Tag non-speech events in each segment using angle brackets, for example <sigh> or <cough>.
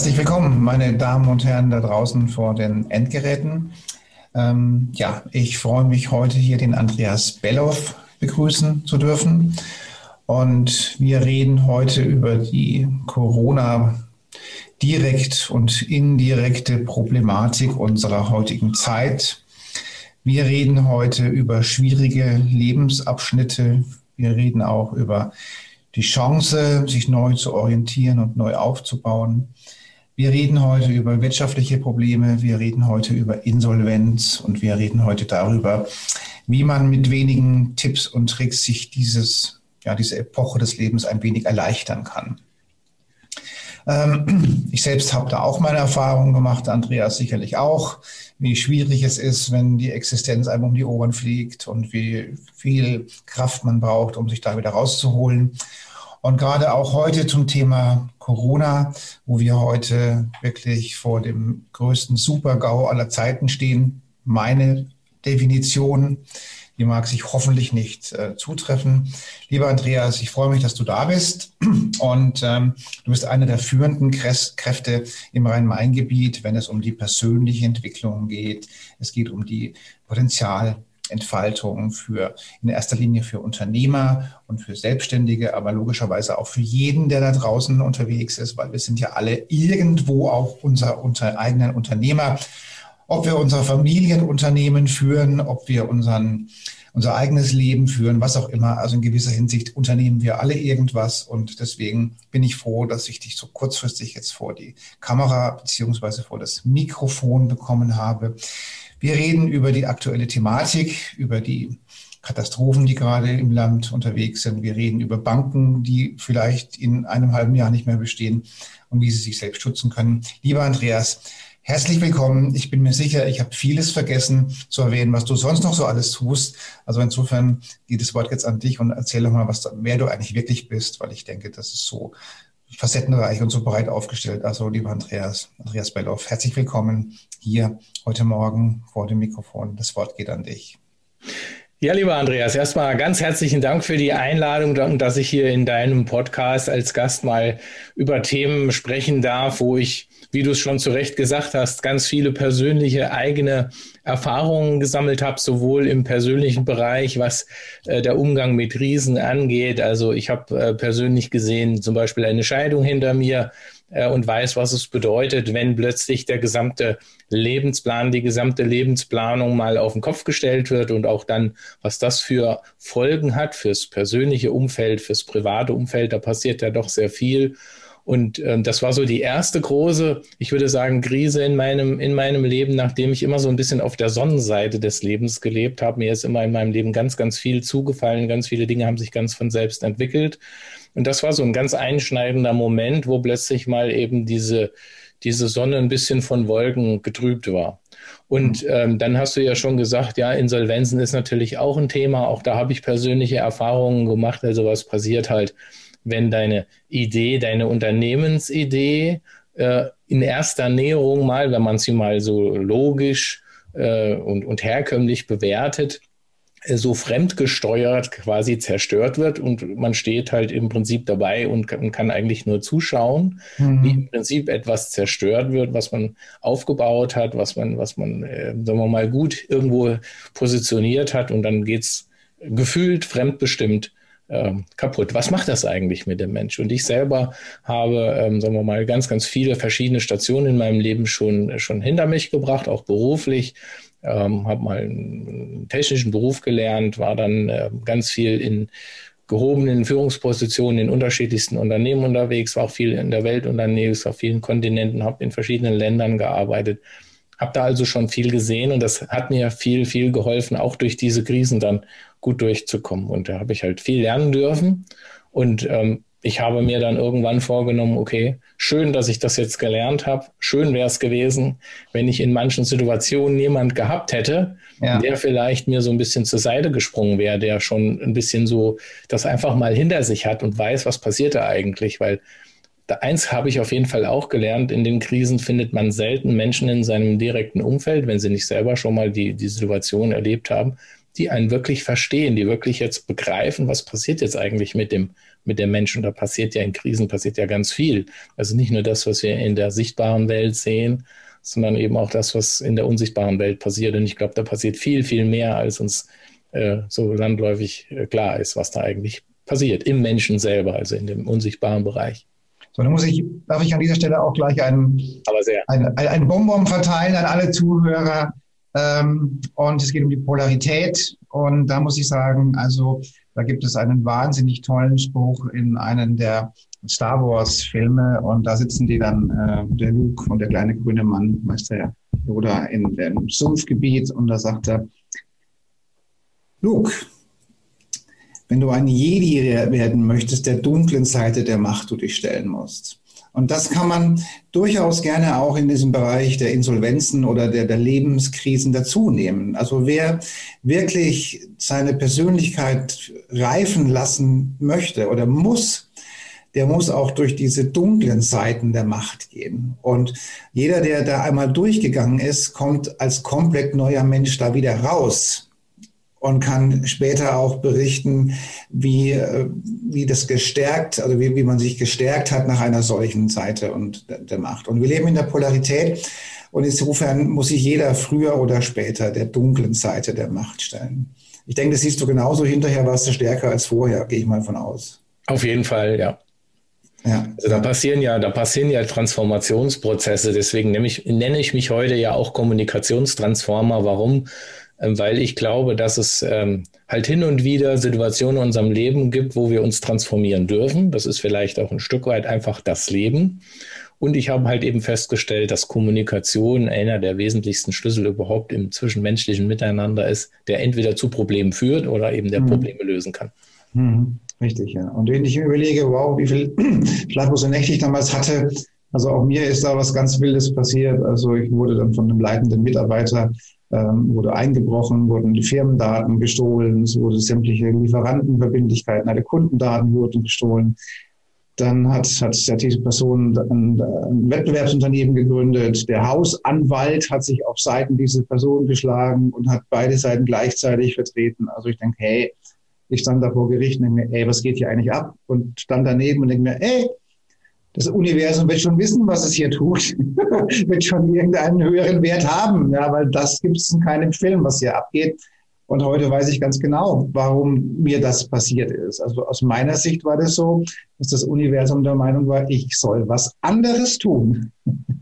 Herzlich willkommen, meine Damen und Herren da draußen vor den Endgeräten. Ähm, ja, ich freue mich heute hier den Andreas Belloff begrüßen zu dürfen. Und wir reden heute über die Corona direkt und indirekte Problematik unserer heutigen Zeit. Wir reden heute über schwierige Lebensabschnitte. Wir reden auch über die Chance, sich neu zu orientieren und neu aufzubauen. Wir reden heute über wirtschaftliche Probleme, wir reden heute über Insolvenz und wir reden heute darüber, wie man mit wenigen Tipps und Tricks sich dieses, ja, diese Epoche des Lebens ein wenig erleichtern kann. Ähm, <clears throat> ich selbst habe da auch meine Erfahrungen gemacht, Andreas sicherlich auch, wie schwierig es ist, wenn die Existenz einem um die Ohren fliegt und wie viel Kraft man braucht, um sich da wieder rauszuholen. Und gerade auch heute zum Thema Corona, wo wir heute wirklich vor dem größten Super-GAU aller Zeiten stehen. Meine Definition, die mag sich hoffentlich nicht äh, zutreffen. Lieber Andreas, ich freue mich, dass du da bist. <clears throat> Und ähm, du bist einer der führenden Kräfte im Rhein-Main-Gebiet, wenn es um die persönliche Entwicklung geht. Es geht um die Potenzial Entfaltung für in erster Linie für Unternehmer und für Selbstständige, aber logischerweise auch für jeden, der da draußen unterwegs ist, weil wir sind ja alle irgendwo auch unser, unser eigenen Unternehmer. Ob wir unser Familienunternehmen führen, ob wir unseren unser eigenes Leben führen, was auch immer. Also in gewisser Hinsicht unternehmen wir alle irgendwas und deswegen bin ich froh, dass ich dich so kurzfristig jetzt vor die Kamera beziehungsweise vor das Mikrofon bekommen habe. Wir reden über die aktuelle Thematik, über die Katastrophen, die gerade im Land unterwegs sind. Wir reden über Banken, die vielleicht in einem halben Jahr nicht mehr bestehen und wie sie sich selbst schützen können. Lieber Andreas, herzlich willkommen. Ich bin mir sicher, ich habe vieles vergessen zu erwähnen, was du sonst noch so alles tust. Also insofern geht das Wort jetzt an dich und erzähl doch mal, was, wer du eigentlich wirklich bist, weil ich denke, das ist so facettenreich und so breit aufgestellt. Also, lieber Andreas, Andreas Belloff, herzlich willkommen hier heute Morgen vor dem Mikrofon. Das Wort geht an dich. Ja, lieber Andreas, erstmal ganz herzlichen Dank für die Einladung und dass ich hier in deinem Podcast als Gast mal über Themen sprechen darf, wo ich, wie du es schon zu Recht gesagt hast, ganz viele persönliche eigene Erfahrungen gesammelt habe, sowohl im persönlichen Bereich, was äh, der Umgang mit Riesen angeht. Also ich habe äh, persönlich gesehen zum Beispiel eine Scheidung hinter mir und weiß, was es bedeutet, wenn plötzlich der gesamte Lebensplan, die gesamte Lebensplanung mal auf den Kopf gestellt wird und auch dann, was das für Folgen hat fürs persönliche Umfeld, fürs private Umfeld. Da passiert ja doch sehr viel. Und ähm, das war so die erste große, ich würde sagen, Krise in meinem, in meinem Leben, nachdem ich immer so ein bisschen auf der Sonnenseite des Lebens gelebt habe. Mir ist immer in meinem Leben ganz, ganz viel zugefallen. Ganz viele Dinge haben sich ganz von selbst entwickelt. Und das war so ein ganz einschneidender Moment, wo plötzlich mal eben diese, diese Sonne ein bisschen von Wolken getrübt war. Und mhm. ähm, dann hast du ja schon gesagt, ja, Insolvenzen ist natürlich auch ein Thema. Auch da habe ich persönliche Erfahrungen gemacht. Also was passiert halt, wenn deine Idee, deine Unternehmensidee äh, in erster Näherung mal, wenn man sie mal so logisch äh, und, und herkömmlich bewertet, so fremdgesteuert quasi zerstört wird und man steht halt im Prinzip dabei und kann, kann eigentlich nur zuschauen, mhm. wie im Prinzip etwas zerstört wird, was man aufgebaut hat, was man, was man, äh, sagen wir mal, gut irgendwo positioniert hat und dann geht's gefühlt fremdbestimmt ähm, kaputt. Was macht das eigentlich mit dem Mensch? Und ich selber habe, ähm, sagen wir mal, ganz, ganz viele verschiedene Stationen in meinem Leben schon, schon hinter mich gebracht, auch beruflich ähm, habe mal einen technischen Beruf gelernt, war dann äh, ganz viel in gehobenen Führungspositionen in unterschiedlichsten Unternehmen unterwegs, war auch viel in der Welt unterwegs, auf vielen Kontinenten, habe in verschiedenen Ländern gearbeitet, habe da also schon viel gesehen und das hat mir viel, viel geholfen, auch durch diese Krisen dann gut durchzukommen. Und da habe ich halt viel lernen dürfen. Und ähm, ich habe mir dann irgendwann vorgenommen, okay, schön, dass ich das jetzt gelernt habe. Schön wäre es gewesen, wenn ich in manchen Situationen jemand gehabt hätte, ja. der vielleicht mir so ein bisschen zur Seite gesprungen wäre, der schon ein bisschen so das einfach mal hinter sich hat und weiß, was passiert da eigentlich, weil eins habe ich auf jeden Fall auch gelernt, in den Krisen findet man selten Menschen in seinem direkten Umfeld, wenn sie nicht selber schon mal die, die Situation erlebt haben, die einen wirklich verstehen, die wirklich jetzt begreifen, was passiert jetzt eigentlich mit dem, mit dem Menschen. Da passiert ja in Krisen passiert ja ganz viel. Also nicht nur das, was wir in der sichtbaren Welt sehen, sondern eben auch das, was in der unsichtbaren Welt passiert. Und ich glaube, da passiert viel, viel mehr, als uns äh, so landläufig äh, klar ist, was da eigentlich passiert im Menschen selber, also in dem unsichtbaren Bereich. So, dann muss ich, darf ich an dieser Stelle auch gleich einen, ein, ein Bonbon verteilen an alle Zuhörer. Ähm, und es geht um die Polarität. Und da muss ich sagen, also da gibt es einen wahnsinnig tollen Spruch in einem der Star Wars Filme. Und da sitzen die dann, äh, der Luke und der kleine grüne Mann, Meister Yoda, in dem Sumpfgebiet. Und da sagt er, Luke, wenn du ein Jedi werden möchtest, der dunklen Seite der Macht du dich stellen musst. Und das kann man durchaus gerne auch in diesem Bereich der Insolvenzen oder der, der Lebenskrisen dazu nehmen. Also wer wirklich seine Persönlichkeit reifen lassen möchte oder muss, der muss auch durch diese dunklen Seiten der Macht gehen. Und jeder, der da einmal durchgegangen ist, kommt als komplett neuer Mensch da wieder raus und kann später auch berichten, wie, äh, wie das gestärkt, also wie, wie man sich gestärkt hat nach einer solchen Seite und der Macht. Und wir leben in der Polarität und insofern muss sich jeder früher oder später der dunklen Seite der Macht stellen. Ich denke, das siehst du genauso. Hinterher warst du stärker als vorher, gehe ich mal von aus. Auf jeden Fall, ja. Ja, also da passieren ja, da passieren ja Transformationsprozesse. Deswegen nenne ich, nenne ich mich heute ja auch Kommunikationstransformer. Warum? Ähm, weil ich glaube, dass es ähm, halt hin und wieder Situationen in unserem Leben gibt, wo wir uns transformieren dürfen. Das ist vielleicht auch ein Stück weit einfach das Leben. Und ich habe halt eben festgestellt, dass Kommunikation einer der wesentlichsten Schlüssel überhaupt im zwischenmenschlichen Miteinander ist, der entweder zu Problemen führt oder eben der mhm. Probleme lösen kann. Mhm. Richtig, ja. Und wenn ich mir überlege, wow, wie viel <clears throat> schlaflose Nächte ich damals hatte, also auch mir ist da was ganz Wildes passiert. Also ich wurde dann von einem leitenden Mitarbeiter ähm, wurde eingebrochen, wurden die Firmendaten gestohlen, es wurde sämtliche Lieferantenverbindlichkeiten, alle Kundendaten wurden gestohlen. Dann hat, hat diese Person ein, ein Wettbewerbsunternehmen gegründet. Der Hausanwalt hat sich auf Seiten dieser Person geschlagen und hat beide Seiten gleichzeitig vertreten. Also ich denke, hey, ich stand da vor Gericht und denke mir, ey, was geht hier eigentlich ab? Und stand daneben und denke mir, ey, das Universum wird schon wissen, was es hier tut, <laughs> wird schon irgendeinen höheren Wert haben, ja, weil das gibt es in keinem Film, was hier abgeht. Und heute weiß ich ganz genau, warum mir das passiert ist. Also aus meiner Sicht war das so, dass das Universum der Meinung war, ich soll was anderes tun. <laughs>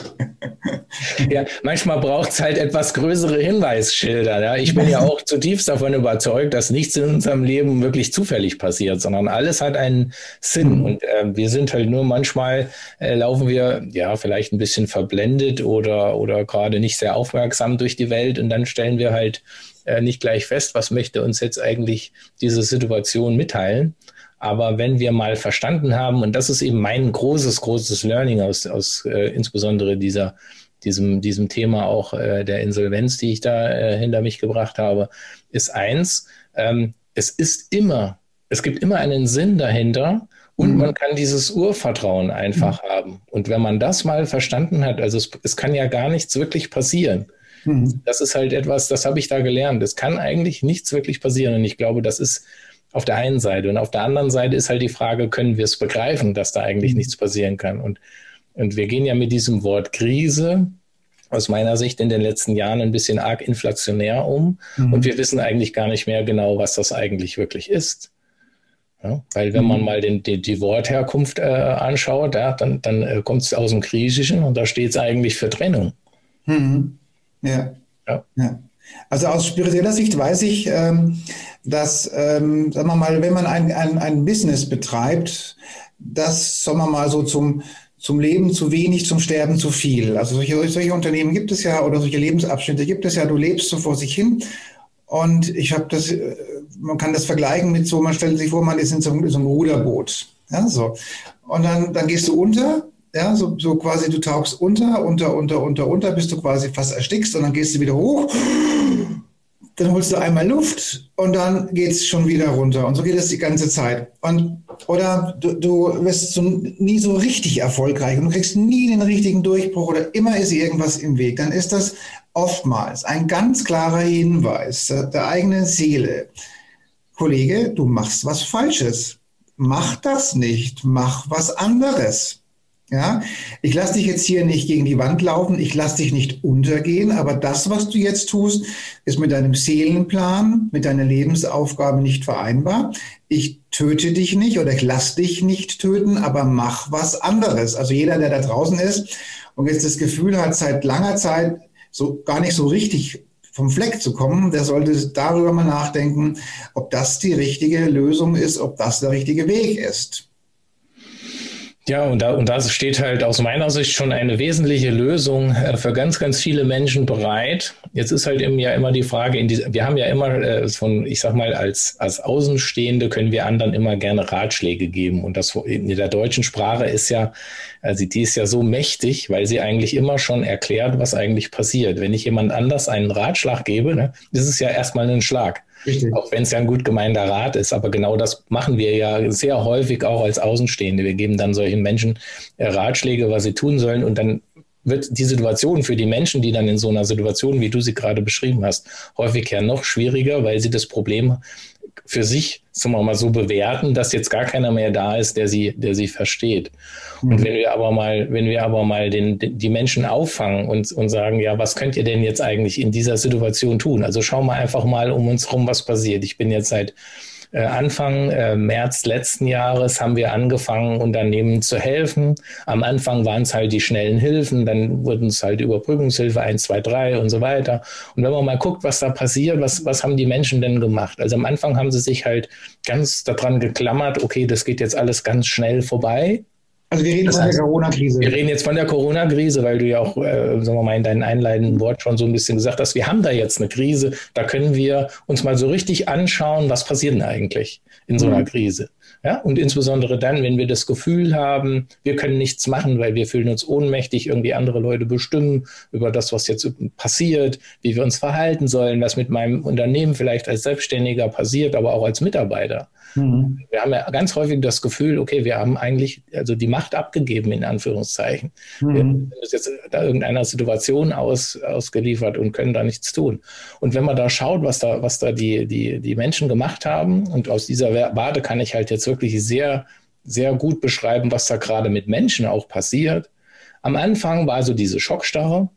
<laughs> Ja, manchmal braucht es halt etwas größere Hinweisschilder. Ja? Ich bin ja <laughs> auch zutiefst davon überzeugt, dass nichts in unserem Leben wirklich zufällig passiert, sondern alles hat einen Sinn. Mhm. Und äh, wir sind halt nur manchmal, äh, laufen wir ja vielleicht ein bisschen verblendet oder, oder gerade nicht sehr aufmerksam durch die Welt und dann stellen wir halt äh, nicht gleich fest, was möchte uns jetzt eigentlich diese Situation mitteilen. Aber wenn wir mal verstanden haben, und das ist eben mein großes, großes Learning aus, aus äh, insbesondere dieser, diesem, diesem Thema auch äh, der Insolvenz, die ich da äh, hinter mich gebracht habe, ist eins, ähm, es ist immer, es gibt immer einen Sinn dahinter und mhm. man kann dieses Urvertrauen einfach mhm. haben. Und wenn man das mal verstanden hat, also es, es kann ja gar nichts wirklich passieren. Mhm. Das ist halt etwas, das habe ich da gelernt. Es kann eigentlich nichts wirklich passieren. Und ich glaube, das ist auf der einen Seite. Und auf der anderen Seite ist halt die Frage, können wir es begreifen, dass da eigentlich mhm. nichts passieren kann? Und, und wir gehen ja mit diesem Wort Krise aus meiner Sicht in den letzten Jahren ein bisschen arg inflationär um. Mhm. Und wir wissen eigentlich gar nicht mehr genau, was das eigentlich wirklich ist. Ja, weil wenn man mhm. mal den, die, die Wortherkunft äh, anschaut, ja, dann, dann äh, kommt es aus dem Griechischen und da steht es eigentlich für Trennung. Mhm. Ja. ja. ja. Also aus spiritueller Sicht weiß ich, ähm, dass, ähm, sagen wir mal, wenn man ein, ein, ein Business betreibt, das, sagen wir mal, so zum, zum Leben zu wenig, zum Sterben zu viel. Also solche, solche Unternehmen gibt es ja oder solche Lebensabschnitte gibt es ja. Du lebst so vor sich hin. Und ich habe das äh, man kann das vergleichen mit so, man stellt sich vor, man ist in so, einem Ruderboot. Ja, so. Und dann, dann gehst du unter, ja, so, so quasi, du tauchst unter, unter, unter, unter, unter, bis du quasi fast erstickst und dann gehst du wieder hoch dann holst du einmal Luft und dann geht es schon wieder runter. Und so geht es die ganze Zeit. Und, oder du, du wirst so, nie so richtig erfolgreich und du kriegst nie den richtigen Durchbruch oder immer ist irgendwas im Weg. Dann ist das oftmals ein ganz klarer Hinweis der eigenen Seele. Kollege, du machst was Falsches. Mach das nicht. Mach was anderes. Ja, ich lasse dich jetzt hier nicht gegen die Wand laufen, ich lasse dich nicht untergehen, aber das, was du jetzt tust, ist mit deinem Seelenplan, mit deiner Lebensaufgabe nicht vereinbar. Ich töte dich nicht oder ich lasse dich nicht töten, aber mach was anderes. Also jeder, der da draußen ist und jetzt das Gefühl hat, seit langer Zeit so gar nicht so richtig vom Fleck zu kommen, der sollte darüber mal nachdenken, ob das die richtige Lösung ist, ob das der richtige Weg ist. Ja, und da, und da steht halt aus meiner Sicht schon eine wesentliche Lösung äh, für ganz, ganz viele Menschen bereit. Jetzt ist halt eben ja immer die Frage, in die, wir haben ja immer äh, von, ich sag mal, als, als Außenstehende können wir anderen immer gerne Ratschläge geben. Und das in der deutschen Sprache ist ja, also die ist ja so mächtig, weil sie eigentlich immer schon erklärt, was eigentlich passiert. Wenn ich jemand anders einen Ratschlag gebe, ne, ist es ja erstmal ein Schlag. Richtig. Auch wenn es ja ein gut gemeinter Rat ist. Aber genau das machen wir ja sehr häufig auch als Außenstehende. Wir geben dann solchen Menschen äh, Ratschläge, was sie tun sollen. Und dann wird die Situation für die Menschen, die dann in so einer Situation, wie du sie gerade beschrieben hast, häufig ja noch schwieriger, weil sie das Problem für sich, sagen wir mal, so bewerten, dass jetzt gar keiner mehr da ist, der sie, der sie versteht. Mhm. Und wenn wir aber mal, wenn wir aber mal den, die Menschen auffangen und, und sagen, ja, was könnt ihr denn jetzt eigentlich in dieser Situation tun? Also schau mal einfach mal um uns rum, was passiert. Ich bin jetzt seit äh, Anfang äh, März letzten Jahres haben wir angefangen, Unternehmen zu helfen. Am Anfang waren es halt die schnellen Hilfen, dann wurden es halt Überbrückungshilfe 1, 2, 3 und so weiter. Und wenn man mal guckt, was da passiert, was, was haben die Menschen denn gemacht? Also am Anfang haben sie sich halt ganz daran geklammert, okay, das geht jetzt alles ganz schnell vorbei. Also wir reden das von heißt, der Corona-Krise. Wir reden jetzt von der Corona-Krise, weil du ja auch, äh, sagen wir mal, in deinem einleitenden Wort schon so ein bisschen gesagt hast, wir haben da jetzt eine Krise, da können wir uns mal so richtig anschauen, was passiert denn eigentlich in so einer mhm. Krise. Ja, und insbesondere dann, wenn wir das Gefühl haben, wir können nichts machen, weil wir fühlen uns ohnmächtig, irgendwie andere Leute bestimmen über das, was jetzt passiert, wie wir uns verhalten sollen, was mit meinem Unternehmen vielleicht als Selbstständiger passiert, aber auch als Mitarbeiter. Mhm. Wir haben ja ganz häufig das Gefühl, okay, wir haben eigentlich also die Macht abgegeben, in Anführungszeichen. Mhm. Wir sind jetzt da irgendeiner Situation aus, ausgeliefert und können da nichts tun. Und wenn man da schaut, was da, was da die, die, die Menschen gemacht haben, und aus dieser Warte kann ich halt jetzt wirklich sehr, sehr gut beschreiben, was da gerade mit Menschen auch passiert. Am Anfang war so diese Schockstarre.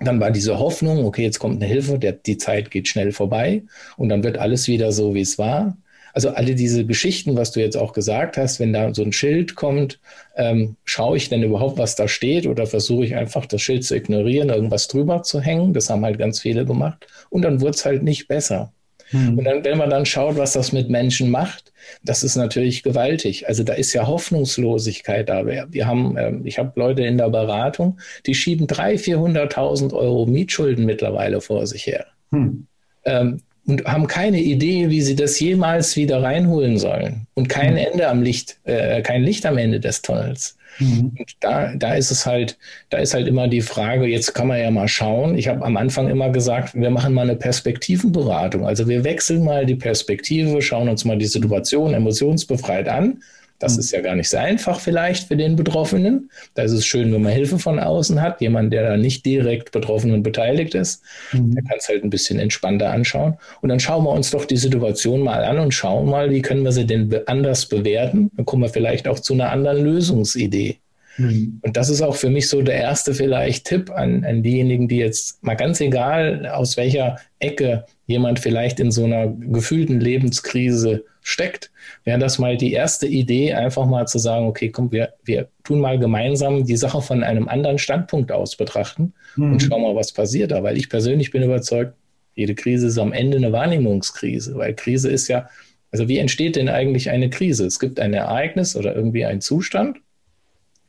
Dann war diese Hoffnung, okay, jetzt kommt eine Hilfe, der, die Zeit geht schnell vorbei und dann wird alles wieder so, wie es war. Also alle diese Geschichten, was du jetzt auch gesagt hast, wenn da so ein Schild kommt, ähm, schaue ich denn überhaupt, was da steht oder versuche ich einfach das Schild zu ignorieren, irgendwas drüber zu hängen. Das haben halt ganz viele gemacht. Und dann wurde es halt nicht besser. Hm. Und dann, wenn man dann schaut, was das mit Menschen macht, das ist natürlich gewaltig. Also da ist ja Hoffnungslosigkeit da. Wir haben, äh, ich habe Leute in der Beratung, die schieben 300.000, 400.000 Euro Mietschulden mittlerweile vor sich her. Hm. Ähm, und haben keine Idee, wie sie das jemals wieder reinholen sollen. Und kein mhm. Ende am Licht, äh, kein Licht am Ende des Tunnels. Mhm. Und da, da ist es halt, da ist halt immer die Frage, jetzt kann man ja mal schauen. Ich habe am Anfang immer gesagt, wir machen mal eine Perspektivenberatung. Also wir wechseln mal die Perspektive, schauen uns mal die Situation emotionsbefreit an das hm. ist ja gar nicht so einfach vielleicht für den Betroffenen. Da ist es schön, wenn man Hilfe von außen hat, jemand, der da nicht direkt betroffen und beteiligt ist. Mhm. Der kann es halt ein bisschen entspannter anschauen. Und dann schauen wir uns doch die Situation mal an und schauen mal, wie können wir sie denn anders bewerten. Dann kommen wir vielleicht auch zu einer anderen Lösungsidee. Mhm. Und das ist auch für mich so der erste vielleicht Tipp an, an diejenigen, die jetzt mal ganz egal, aus welcher Ecke jemand vielleicht in so einer gefühlten Lebenskrise steckt, wäre das mal die erste Idee, einfach mal zu sagen, okay, komm, wir, wir tun mal gemeinsam die Sache von einem anderen Standpunkt aus betrachten mhm. und schauen mal, was passiert da. Weil ich persönlich bin überzeugt, jede Krise ist am Ende eine Wahrnehmungskrise, weil Krise ist ja, also wie entsteht denn eigentlich eine Krise? Es gibt ein Ereignis oder irgendwie einen Zustand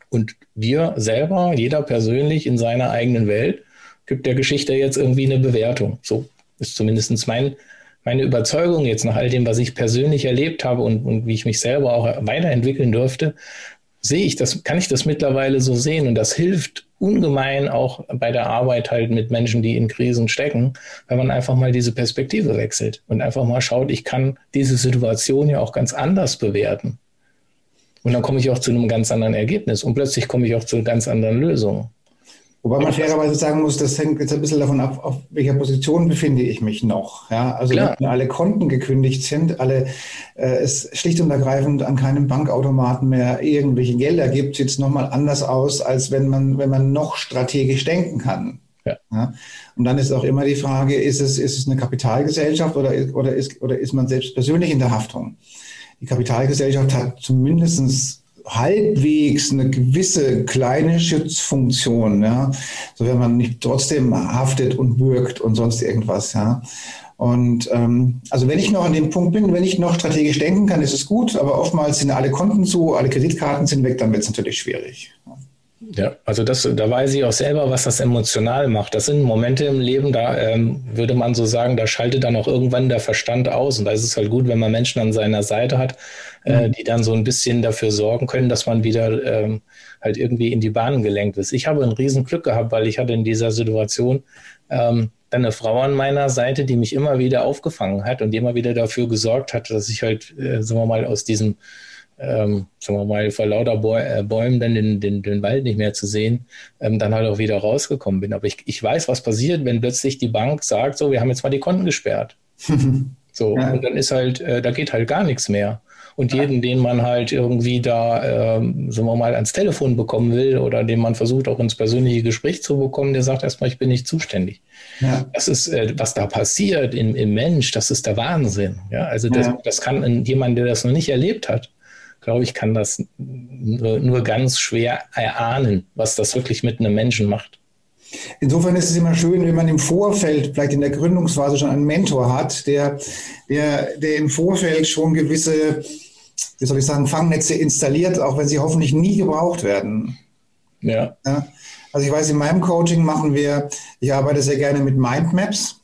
und wir selber, jeder persönlich in seiner eigenen Welt, gibt der Geschichte jetzt irgendwie eine Bewertung. So ist zumindest mein meine Überzeugung jetzt nach all dem, was ich persönlich erlebt habe und, und wie ich mich selber auch weiterentwickeln durfte, sehe ich das, kann ich das mittlerweile so sehen und das hilft ungemein auch bei der Arbeit halt mit Menschen, die in Krisen stecken, wenn man einfach mal diese Perspektive wechselt und einfach mal schaut, ich kann diese Situation ja auch ganz anders bewerten. Und dann komme ich auch zu einem ganz anderen Ergebnis und plötzlich komme ich auch zu ganz anderen Lösungen. Wobei man fairerweise sagen muss, das hängt jetzt ein bisschen davon ab, auf welcher Position befinde ich mich noch. Ja, also Klar. wenn alle Konten gekündigt sind, alle äh, es schlicht und ergreifend an keinem Bankautomaten mehr irgendwelche Gelder gibt, sieht es nochmal anders aus, als wenn man, wenn man noch strategisch denken kann. Ja. ja. Und dann ist auch immer die Frage, ist es, ist es eine Kapitalgesellschaft oder, oder, ist, oder ist man selbst persönlich in der Haftung? Die Kapitalgesellschaft hat zumindestens halbwegs eine gewisse kleine Schutzfunktion, ja, so wenn man nicht trotzdem haftet und wirkt und sonst irgendwas, ja. Und ähm, also wenn ich noch an dem Punkt bin, wenn ich noch strategisch denken kann, ist es gut, aber oftmals sind alle Konten zu, alle Kreditkarten sind weg, dann wird es natürlich schwierig. Ja, also das, da weiß ich auch selber, was das emotional macht. Das sind Momente im Leben, da ähm, würde man so sagen, da schaltet dann auch irgendwann der Verstand aus. Und da ist es halt gut, wenn man Menschen an seiner Seite hat, äh, mhm. die dann so ein bisschen dafür sorgen können, dass man wieder ähm, halt irgendwie in die Bahn gelenkt ist. Ich habe ein Riesenglück gehabt, weil ich hatte in dieser Situation ähm, dann eine Frau an meiner Seite, die mich immer wieder aufgefangen hat und die immer wieder dafür gesorgt hat, dass ich halt, äh, sagen wir mal, aus diesem ähm, sagen wir mal, vor lauter äh, Bäumen dann den, den, den Wald nicht mehr zu sehen, ähm, dann halt auch wieder rausgekommen bin. Aber ich, ich weiß, was passiert, wenn plötzlich die Bank sagt, so, wir haben jetzt mal die Konten gesperrt. <laughs> so, ja. und dann ist halt, äh, da geht halt gar nichts mehr. Und jeden, den man halt irgendwie da, ähm, sagen wir mal, ans Telefon bekommen will oder den man versucht auch ins persönliche Gespräch zu bekommen, der sagt erstmal, ich bin nicht zuständig. Ja. Das ist, äh, was da passiert im, im Mensch, das ist der Wahnsinn. Ja, also das, ja. das kann jemand, der das noch nicht erlebt hat, glaube ich, kann das nur, nur ganz schwer erahnen, was das wirklich mit einem Menschen macht. Insofern ist es immer schön, wenn man im Vorfeld, vielleicht in der Gründungsphase schon einen Mentor hat, der, der, der im Vorfeld schon gewisse, wie soll ich sagen, Fangnetze installiert, auch wenn sie hoffentlich nie gebraucht werden. Ja. ja. Also ich weiß, in meinem Coaching machen wir, ich arbeite sehr gerne mit Mindmaps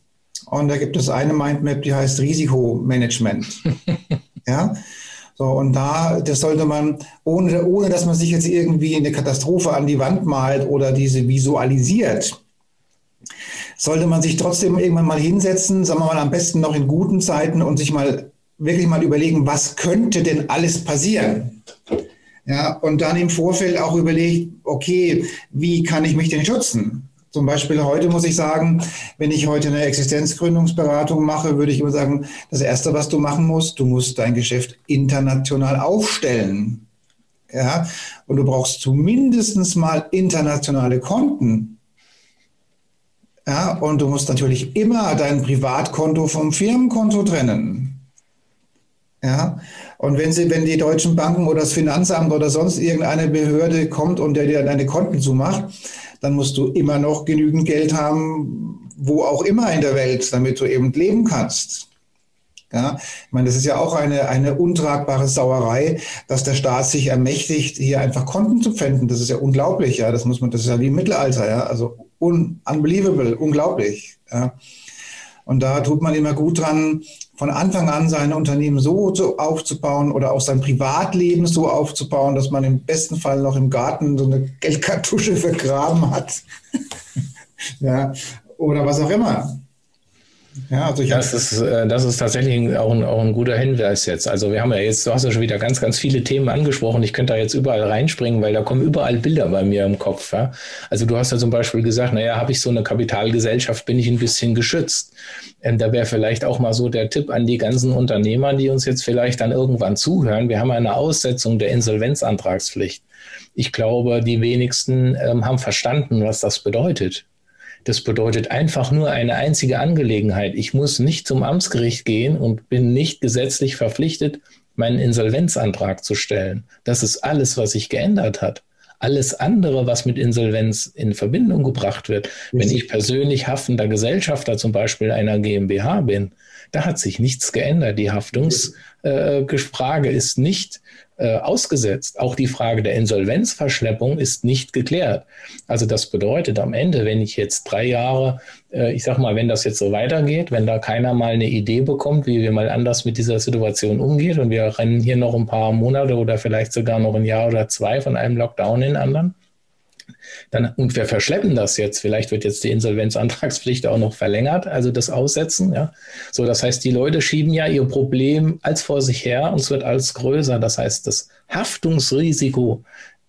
und da gibt es eine Mindmap, die heißt Risikomanagement. <laughs> ja. So, und da, das sollte man, ohne, ohne dass man sich jetzt irgendwie eine Katastrophe an die Wand malt oder diese visualisiert, sollte man sich trotzdem irgendwann mal hinsetzen, sagen wir mal am besten noch in guten Zeiten und sich mal wirklich mal überlegen, was könnte denn alles passieren? Ja, und dann im Vorfeld auch überlegt, okay, wie kann ich mich denn schützen? Zum Beispiel heute muss ich sagen, wenn ich heute eine Existenzgründungsberatung mache, würde ich immer sagen, das Erste, was du machen musst, du musst dein Geschäft international aufstellen. Ja, und du brauchst zumindest mal internationale Konten. Ja, und du musst natürlich immer dein Privatkonto vom Firmenkonto trennen. Ja, und wenn sie, wenn die deutschen Banken oder das Finanzamt oder sonst irgendeine Behörde kommt und der dir deine Konten zumacht, dann musst du immer noch genügend Geld haben, wo auch immer in der Welt, damit du eben leben kannst. Ja, ich meine, das ist ja auch eine, eine untragbare Sauerei, dass der Staat sich ermächtigt, hier einfach Konten zu pfänden. Das ist ja unglaublich, ja. Das muss man, das ist ja wie im Mittelalter, ja. Also un, unbelievable, unglaublich. Ja. Und da tut man immer gut dran, von Anfang an sein Unternehmen so, aufzubauen oder auch sein Privatleben so aufzubauen, dass man im besten Fall noch im Garten so eine Geldkartusche <laughs> vergraben hat. <laughs> ja, oder was auch immer. Ja, also das, ist, äh, das ist tatsächlich auch ein, auch ein guter Hinweis jetzt. Also wir haben ja jetzt, du hast ja schon wieder ganz, ganz viele Themen angesprochen. Ich könnte da jetzt überall reinspringen, weil da kommen überall Bilder bei mir im Kopf. Ja? Also du hast ja zum Beispiel gesagt, naja, habe ich so eine Kapitalgesellschaft, bin ich ein bisschen geschützt. Ähm, da wäre vielleicht auch mal so der Tipp an die ganzen Unternehmer, die uns jetzt vielleicht dann irgendwann zuhören. Wir haben eine Aussetzung der Insolvenzantragspflicht. Ich glaube, die wenigsten ähm, haben verstanden, was das bedeutet. Das bedeutet einfach nur eine einzige Angelegenheit. Ich muss nicht zum Amtsgericht gehen und bin nicht gesetzlich verpflichtet, meinen Insolvenzantrag zu stellen. Das ist alles, was sich geändert hat. Alles andere, was mit Insolvenz in Verbindung gebracht wird, wenn ich persönlich haftender Gesellschafter zum Beispiel einer GmbH bin, da hat sich nichts geändert. Die Haftungs, äh, ist nicht äh, ausgesetzt. Auch die Frage der Insolvenzverschleppung ist nicht geklärt. Also das bedeutet am Ende, wenn ich jetzt drei Jahre, äh, ich sag mal, wenn das jetzt so weitergeht, wenn da keiner mal eine Idee bekommt, wie wir mal anders mit dieser Situation umgeht und wir rennen hier noch ein paar Monate oder vielleicht sogar noch ein Jahr oder zwei von einem Lockdown in den anderen, dann, und wir verschleppen das jetzt. Vielleicht wird jetzt die Insolvenzantragspflicht auch noch verlängert, also das Aussetzen. Ja. So, das heißt, die Leute schieben ja ihr Problem als vor sich her und es wird als größer. Das heißt, das Haftungsrisiko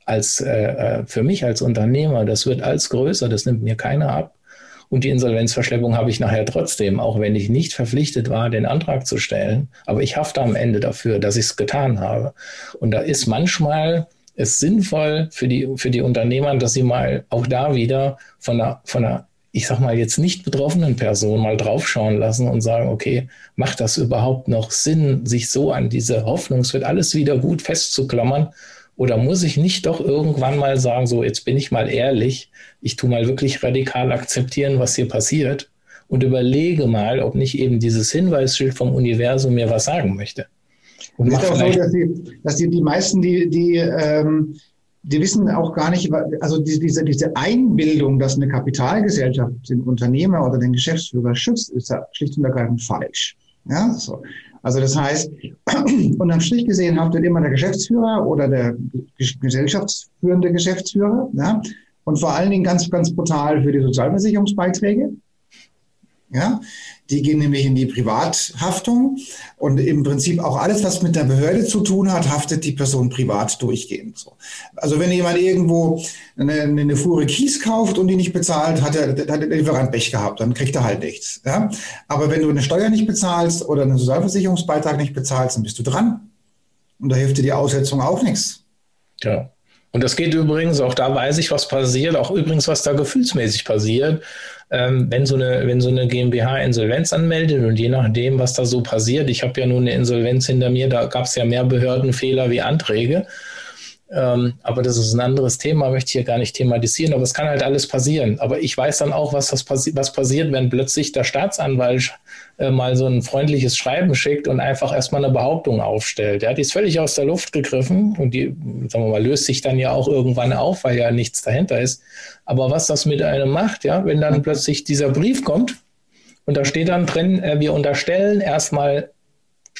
als, äh, äh, für mich als Unternehmer, das wird als größer. Das nimmt mir keiner ab. Und die Insolvenzverschleppung habe ich nachher trotzdem, auch wenn ich nicht verpflichtet war, den Antrag zu stellen. Aber ich hafte am Ende dafür, dass ich es getan habe. Und da ist manchmal es sinnvoll für die, für die Unternehmer, dass sie mal auch da wieder von einer, von einer, ich sag mal, jetzt nicht betroffenen Person mal draufschauen lassen und sagen, okay, macht das überhaupt noch Sinn, sich so an diese Hoffnung, es wird alles wieder gut festzuklammern? Oder muss ich nicht doch irgendwann mal sagen, so, jetzt bin ich mal ehrlich, ich tue mal wirklich radikal akzeptieren, was hier passiert und überlege mal, ob nicht eben dieses Hinweisschild vom Universum mir was sagen möchte. Und es ist auch so, dass die, dass die, die meisten, die, die, ähm, die wissen auch gar nicht, also diese, diese Einbildung, dass eine Kapitalgesellschaft den Unternehmer oder den Geschäftsführer schützt, ist ja schlicht und ergreifend falsch. Ja, so. Also das heißt, <clears throat> unterm Strich gesehen haftet immer der Geschäftsführer oder der gesellschaftsführende Geschäftsführer. Ja, und vor allen Dingen ganz, ganz brutal für die Sozialversicherungsbeiträge. Ja, die gehen nämlich in die Privathaftung und im Prinzip auch alles, was mit der Behörde zu tun hat, haftet die Person privat durchgehend. So. Also wenn jemand irgendwo eine, eine Fuhre Kies kauft und die nicht bezahlt, hat, er, hat der Lieferant Pech gehabt, dann kriegt er halt nichts. Ja? Aber wenn du eine Steuer nicht bezahlst oder einen Sozialversicherungsbeitrag nicht bezahlst, dann bist du dran. Und da hilft dir die Aussetzung auch nichts. Ja. Und das geht übrigens, auch da weiß ich, was passiert, auch übrigens, was da gefühlsmäßig passiert ähm, wenn, so eine, wenn so eine GmbH Insolvenz anmeldet und je nachdem, was da so passiert, ich habe ja nun eine Insolvenz hinter mir, da gab es ja mehr Behördenfehler wie Anträge. Ähm, aber das ist ein anderes Thema, möchte ich hier gar nicht thematisieren. Aber es kann halt alles passieren. Aber ich weiß dann auch, was, passi was passiert, wenn plötzlich der Staatsanwalt äh, mal so ein freundliches Schreiben schickt und einfach erstmal eine Behauptung aufstellt. Ja, die ist völlig aus der Luft gegriffen und die, sagen wir mal, löst sich dann ja auch irgendwann auf, weil ja nichts dahinter ist. Aber was das mit einem macht, ja, wenn dann plötzlich dieser Brief kommt und da steht dann drin, äh, wir unterstellen erstmal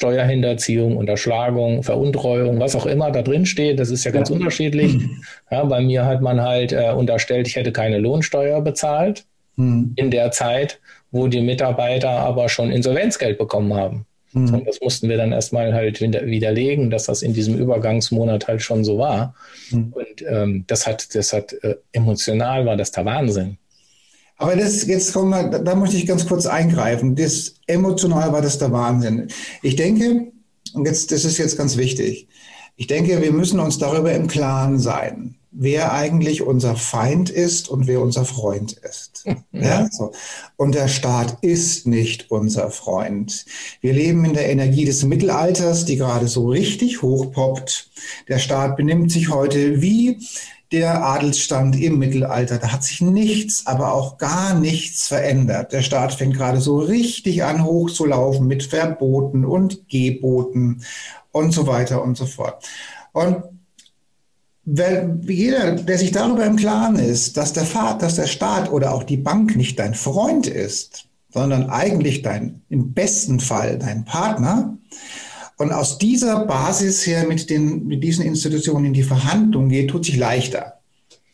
Steuerhinterziehung, Unterschlagung, Veruntreuung, was auch immer da drin steht, das ist ja ganz ja. unterschiedlich. <laughs> Ja, bei mir hat man halt äh, unterstellt, ich hätte keine Lohnsteuer bezahlt hm. in der Zeit, wo die Mitarbeiter aber schon Insolvenzgeld bekommen haben. Hm. Und das mussten wir dann erstmal halt widerlegen, dass das in diesem Übergangsmonat halt schon so war. Hm. Und ähm, das hat, das hat äh, emotional war das der Wahnsinn. Aber das, jetzt kommen wir, da möchte ich ganz kurz eingreifen. Das emotional war das der Wahnsinn. Ich denke, und jetzt, das ist jetzt ganz wichtig. Ich denke, wir müssen uns darüber im Klaren sein, wer eigentlich unser Feind ist und wer unser Freund ist. Ja. ja so. Und der Staat ist nicht unser Freund. Wir leben in der Energie des Mittelalters, die gerade so richtig hochpoppt. Der Staat benimmt sich heute wie der Adelsstand im Mittelalter. Da hat sich nichts, aber auch gar nichts verändert. Der Staat fängt gerade so richtig an, hochzulaufen mit Verboten und Geboten und so weiter und so fort. Und weil jeder, der sich darüber im Klaren ist, dass der, Vater, dass der Staat oder auch die Bank nicht dein Freund ist, sondern eigentlich dein, im besten Fall dein Partner, und aus dieser Basis her mit, den, mit diesen Institutionen in die Verhandlung geht, tut sich leichter.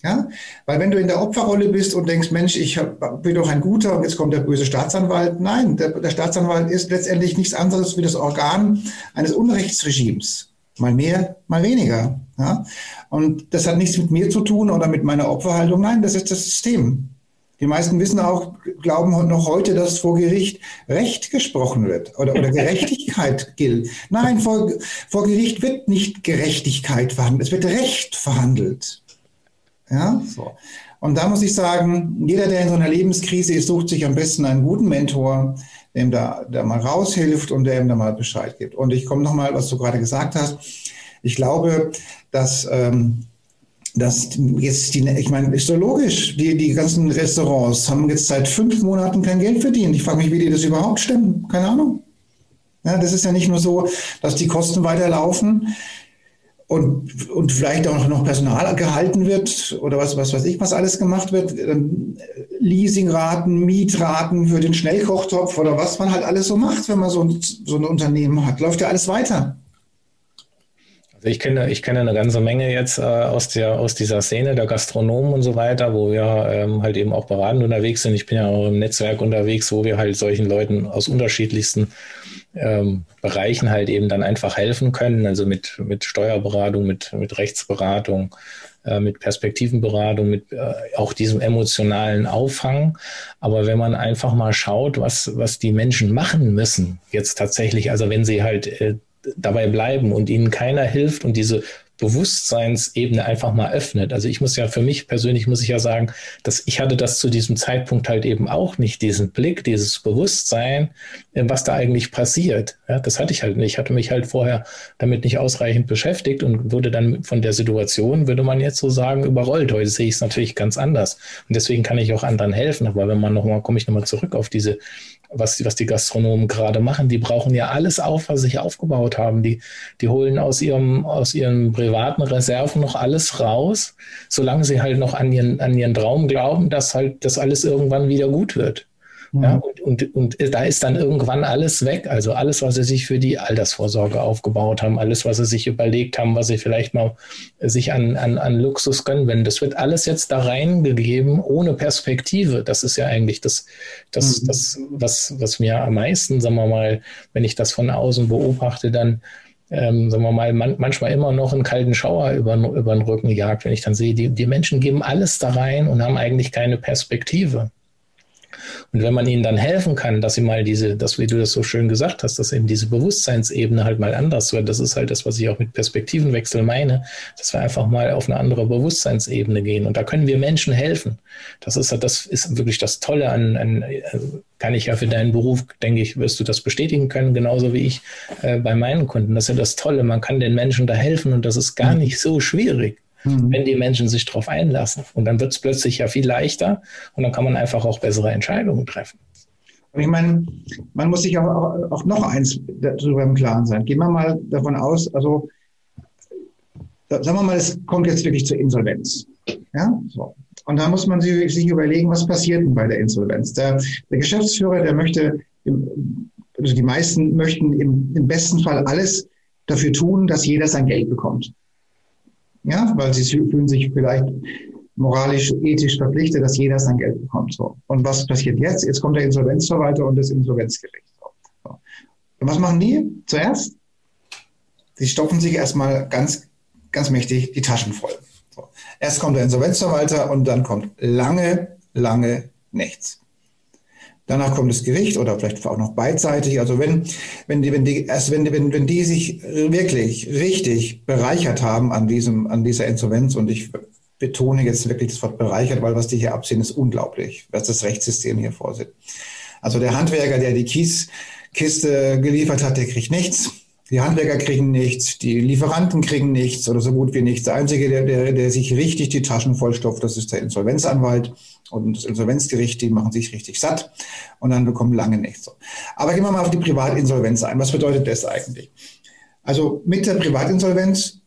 Ja? Weil wenn du in der Opferrolle bist und denkst, Mensch, ich bin doch ein Guter und jetzt kommt der böse Staatsanwalt. Nein, der, der Staatsanwalt ist letztendlich nichts anderes wie das Organ eines Unrechtsregimes. Mal mehr, mal weniger. Ja? Und das hat nichts mit mir zu tun oder mit meiner Opferhaltung. Nein, das ist das System. Die meisten wissen auch, glauben noch heute, dass vor Gericht Recht gesprochen wird oder, oder Gerechtigkeit <laughs> gilt. Nein, vor, vor Gericht wird nicht Gerechtigkeit verhandelt, es wird Recht verhandelt. Ja, so. Und da muss ich sagen, jeder, der in so einer Lebenskrise ist, sucht sich am besten einen guten Mentor, dem da, der mal raushilft und der ihm da mal Bescheid gibt. Und ich komme nochmal, was du gerade gesagt hast. Ich glaube, dass ähm, dass jetzt die, ich meine, ist doch logisch, die, die ganzen Restaurants haben jetzt seit fünf Monaten kein Geld verdient. Ich frage mich, wie die das überhaupt stemmen. Keine Ahnung. Ja, das ist ja nicht nur so, dass die Kosten weiterlaufen und, und vielleicht auch noch Personal gehalten wird oder was, was weiß ich, was alles gemacht wird. Leasingraten, Mietraten für den Schnellkochtopf oder was man halt alles so macht, wenn man so ein, so ein Unternehmen hat. Läuft ja alles weiter. Also ich kenne, ich kenne eine ganze Menge jetzt äh, aus, der, aus dieser Szene der Gastronomen und so weiter, wo wir ähm, halt eben auch beratend unterwegs sind. Ich bin ja auch im Netzwerk unterwegs, wo wir halt solchen Leuten aus unterschiedlichsten ähm, Bereichen halt eben dann einfach helfen können. Also mit, mit Steuerberatung, mit, mit Rechtsberatung, äh, mit Perspektivenberatung, mit äh, auch diesem emotionalen Auffang. Aber wenn man einfach mal schaut, was, was die Menschen machen müssen, jetzt tatsächlich, also wenn sie halt äh, dabei bleiben und ihnen keiner hilft und diese Bewusstseinsebene einfach mal öffnet. Also ich muss ja für mich persönlich muss ich ja sagen, dass ich hatte das zu diesem Zeitpunkt halt eben auch nicht, diesen Blick, dieses Bewusstsein, äh, was da eigentlich passiert. Ja, das hatte ich halt nicht. Ich hatte mich halt vorher damit nicht ausreichend beschäftigt und wurde dann von der Situation, würde man jetzt so sagen, überrollt. Heute sehe ich es natürlich ganz anders. Und deswegen kann ich auch anderen helfen. Aber wenn man nochmal, komme ich nochmal zurück auf diese was, was die Gastronomen gerade machen. Die brauchen ja alles auf, was sie aufgebaut haben. Die, die holen aus ihrem, aus ihren privaten Reserven noch alles raus, solange sie halt noch an ihren, an ihren Traum glauben, dass halt das alles irgendwann wieder gut wird. Mhm. Ja, und, und, und da ist dann irgendwann alles weg. Also alles, was sie sich für die Altersvorsorge aufgebaut haben, alles, was sie sich überlegt haben, was sie vielleicht mal sich an, an, an Luxus gönnen wenn das wird alles jetzt da reingegeben ohne Perspektive. Das ist ja eigentlich das, das, mhm. das was, was mir am meisten, sagen wir mal, wenn ich das von außen beobachte, dann ähm, sagen wir mal, man, manchmal immer noch einen kalten Schauer über, über den Rücken jagt, wenn ich dann sehe, die, die Menschen geben alles da rein und haben eigentlich keine Perspektive. Und wenn man ihnen dann helfen kann, dass sie mal diese, das, wie du das so schön gesagt hast, dass eben diese Bewusstseinsebene halt mal anders wird, das ist halt das, was ich auch mit Perspektivenwechsel meine, dass wir einfach mal auf eine andere Bewusstseinsebene gehen. Und da können wir Menschen helfen. Das ist, das ist wirklich das Tolle an, an kann ich ja für deinen Beruf, denke ich, wirst du das bestätigen können, genauso wie ich äh, bei meinen Kunden. Das ist ja das Tolle. Man kann den Menschen da helfen und das ist gar mhm. nicht so schwierig mhm. wenn die Menschen sich darauf einlassen. Und dann wird es plötzlich ja viel leichter und dann kann man einfach auch bessere Entscheidungen treffen. Und ich meine, man muss sich auch, auch noch eins darüber im Klaren sein. Gehen wir mal davon aus, also sagen wir mal, es kommt jetzt wirklich zur Insolvenz. Ja, so. Und da muss man sich, sich überlegen, was passiert denn bei der Insolvenz. Der, der Geschäftsführer, der möchte, also die meisten möchten im, im besten Fall alles dafür tun, dass jeder sein Geld bekommt. Ja, weil sie fühlen sich vielleicht moralisch, ethisch verpflichtet, dass jeder sein Geld bekommt. So. Und was passiert jetzt? Jetzt kommt der Insolvenzverwalter und das Insolvenzgericht. So. Und was machen die zuerst? Sie stopfen sich erstmal ganz, ganz mächtig die Taschen voll. So. Erst kommt der Insolvenzverwalter und dann kommt lange, lange nichts. Danach kommt das Gericht oder vielleicht auch noch beidseitig. Also wenn, wenn die, wenn die, erst wenn, wenn, wenn die sich wirklich richtig bereichert haben an diesem, an dieser Insolvenz und ich betone jetzt wirklich das Wort bereichert, weil was die hier absehen, ist unglaublich, was das Rechtssystem hier vorsieht. Also der Handwerker, der die Kieskiste geliefert hat, der kriegt nichts. Die Handwerker kriegen nichts, die Lieferanten kriegen nichts oder so gut wie nichts. Der Einzige, der, der, der sich richtig die Taschen vollstopft, das ist der Insolvenzanwalt und das Insolvenzgericht, die machen sich richtig satt und dann bekommen lange nichts. Aber gehen wir mal auf die Privatinsolvenz ein. Was bedeutet das eigentlich? Also mit der Privatinsolvenz,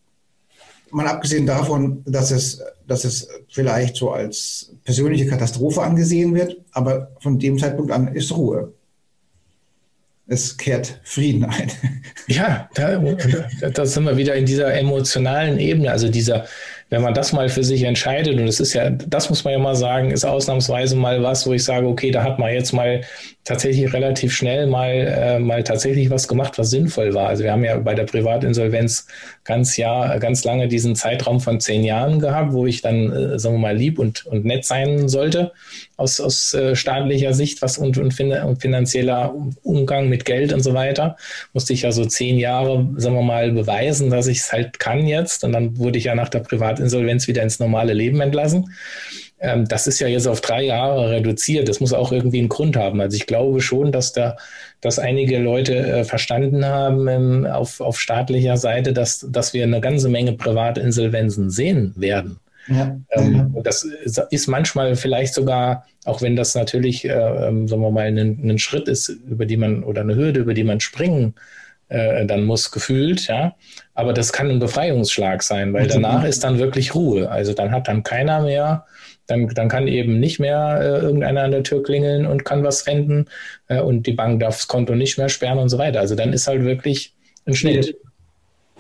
mal abgesehen davon, dass es, dass es vielleicht so als persönliche Katastrophe angesehen wird, aber von dem Zeitpunkt an ist Ruhe es kehrt Frieden ein. Ja, da, da sind wir wieder in dieser emotionalen Ebene, also dieser, wenn man das mal für sich entscheidet, und es ist ja, das muss man ja mal sagen, ist ausnahmsweise mal was, wo ich sage, okay, da hat man jetzt mal tatsächlich relativ schnell mal, äh, mal tatsächlich was gemacht, was sinnvoll war. Also wir haben ja bei der Privatinsolvenz ganz Jahr, ganz lange diesen Zeitraum von zehn Jahren gehabt, wo ich dann, äh, sagen wir mal, lieb und, und nett sein sollte aus, aus äh, staatlicher Sicht, was und, und, fin und finanzieller Umgang mit Geld und so weiter. Musste ich ja so zehn Jahre, sagen wir mal, beweisen, dass ich es halt kann jetzt. Und dann wurde ich ja nach der Privatinsolvenz wieder ins normale Leben entlassen. Ähm, das ist ja jetzt auf drei Jahre reduziert. Das muss auch irgendwie einen Grund haben. Also ich glaube schon, dass da, dass einige Leute äh, verstanden haben ähm, auf, auf staatlicher Seite, dass, dass wir eine ganze Menge Privatinsolvenzen sehen werden. Ja, ähm. Das ist manchmal vielleicht sogar, auch wenn das natürlich, äh, ähm, sagen wir mal, ein, ein, Schritt ist, über die man oder eine Hürde, über die man springen äh, dann muss, gefühlt, ja. Aber das kann ein Befreiungsschlag sein, weil danach ist dann wirklich Ruhe. Also dann hat dann keiner mehr, dann, dann kann eben nicht mehr äh, irgendeiner an der Tür klingeln und kann was wenden äh, und die Bank darf das Konto nicht mehr sperren und so weiter. Also dann ist halt wirklich ein Schnitt.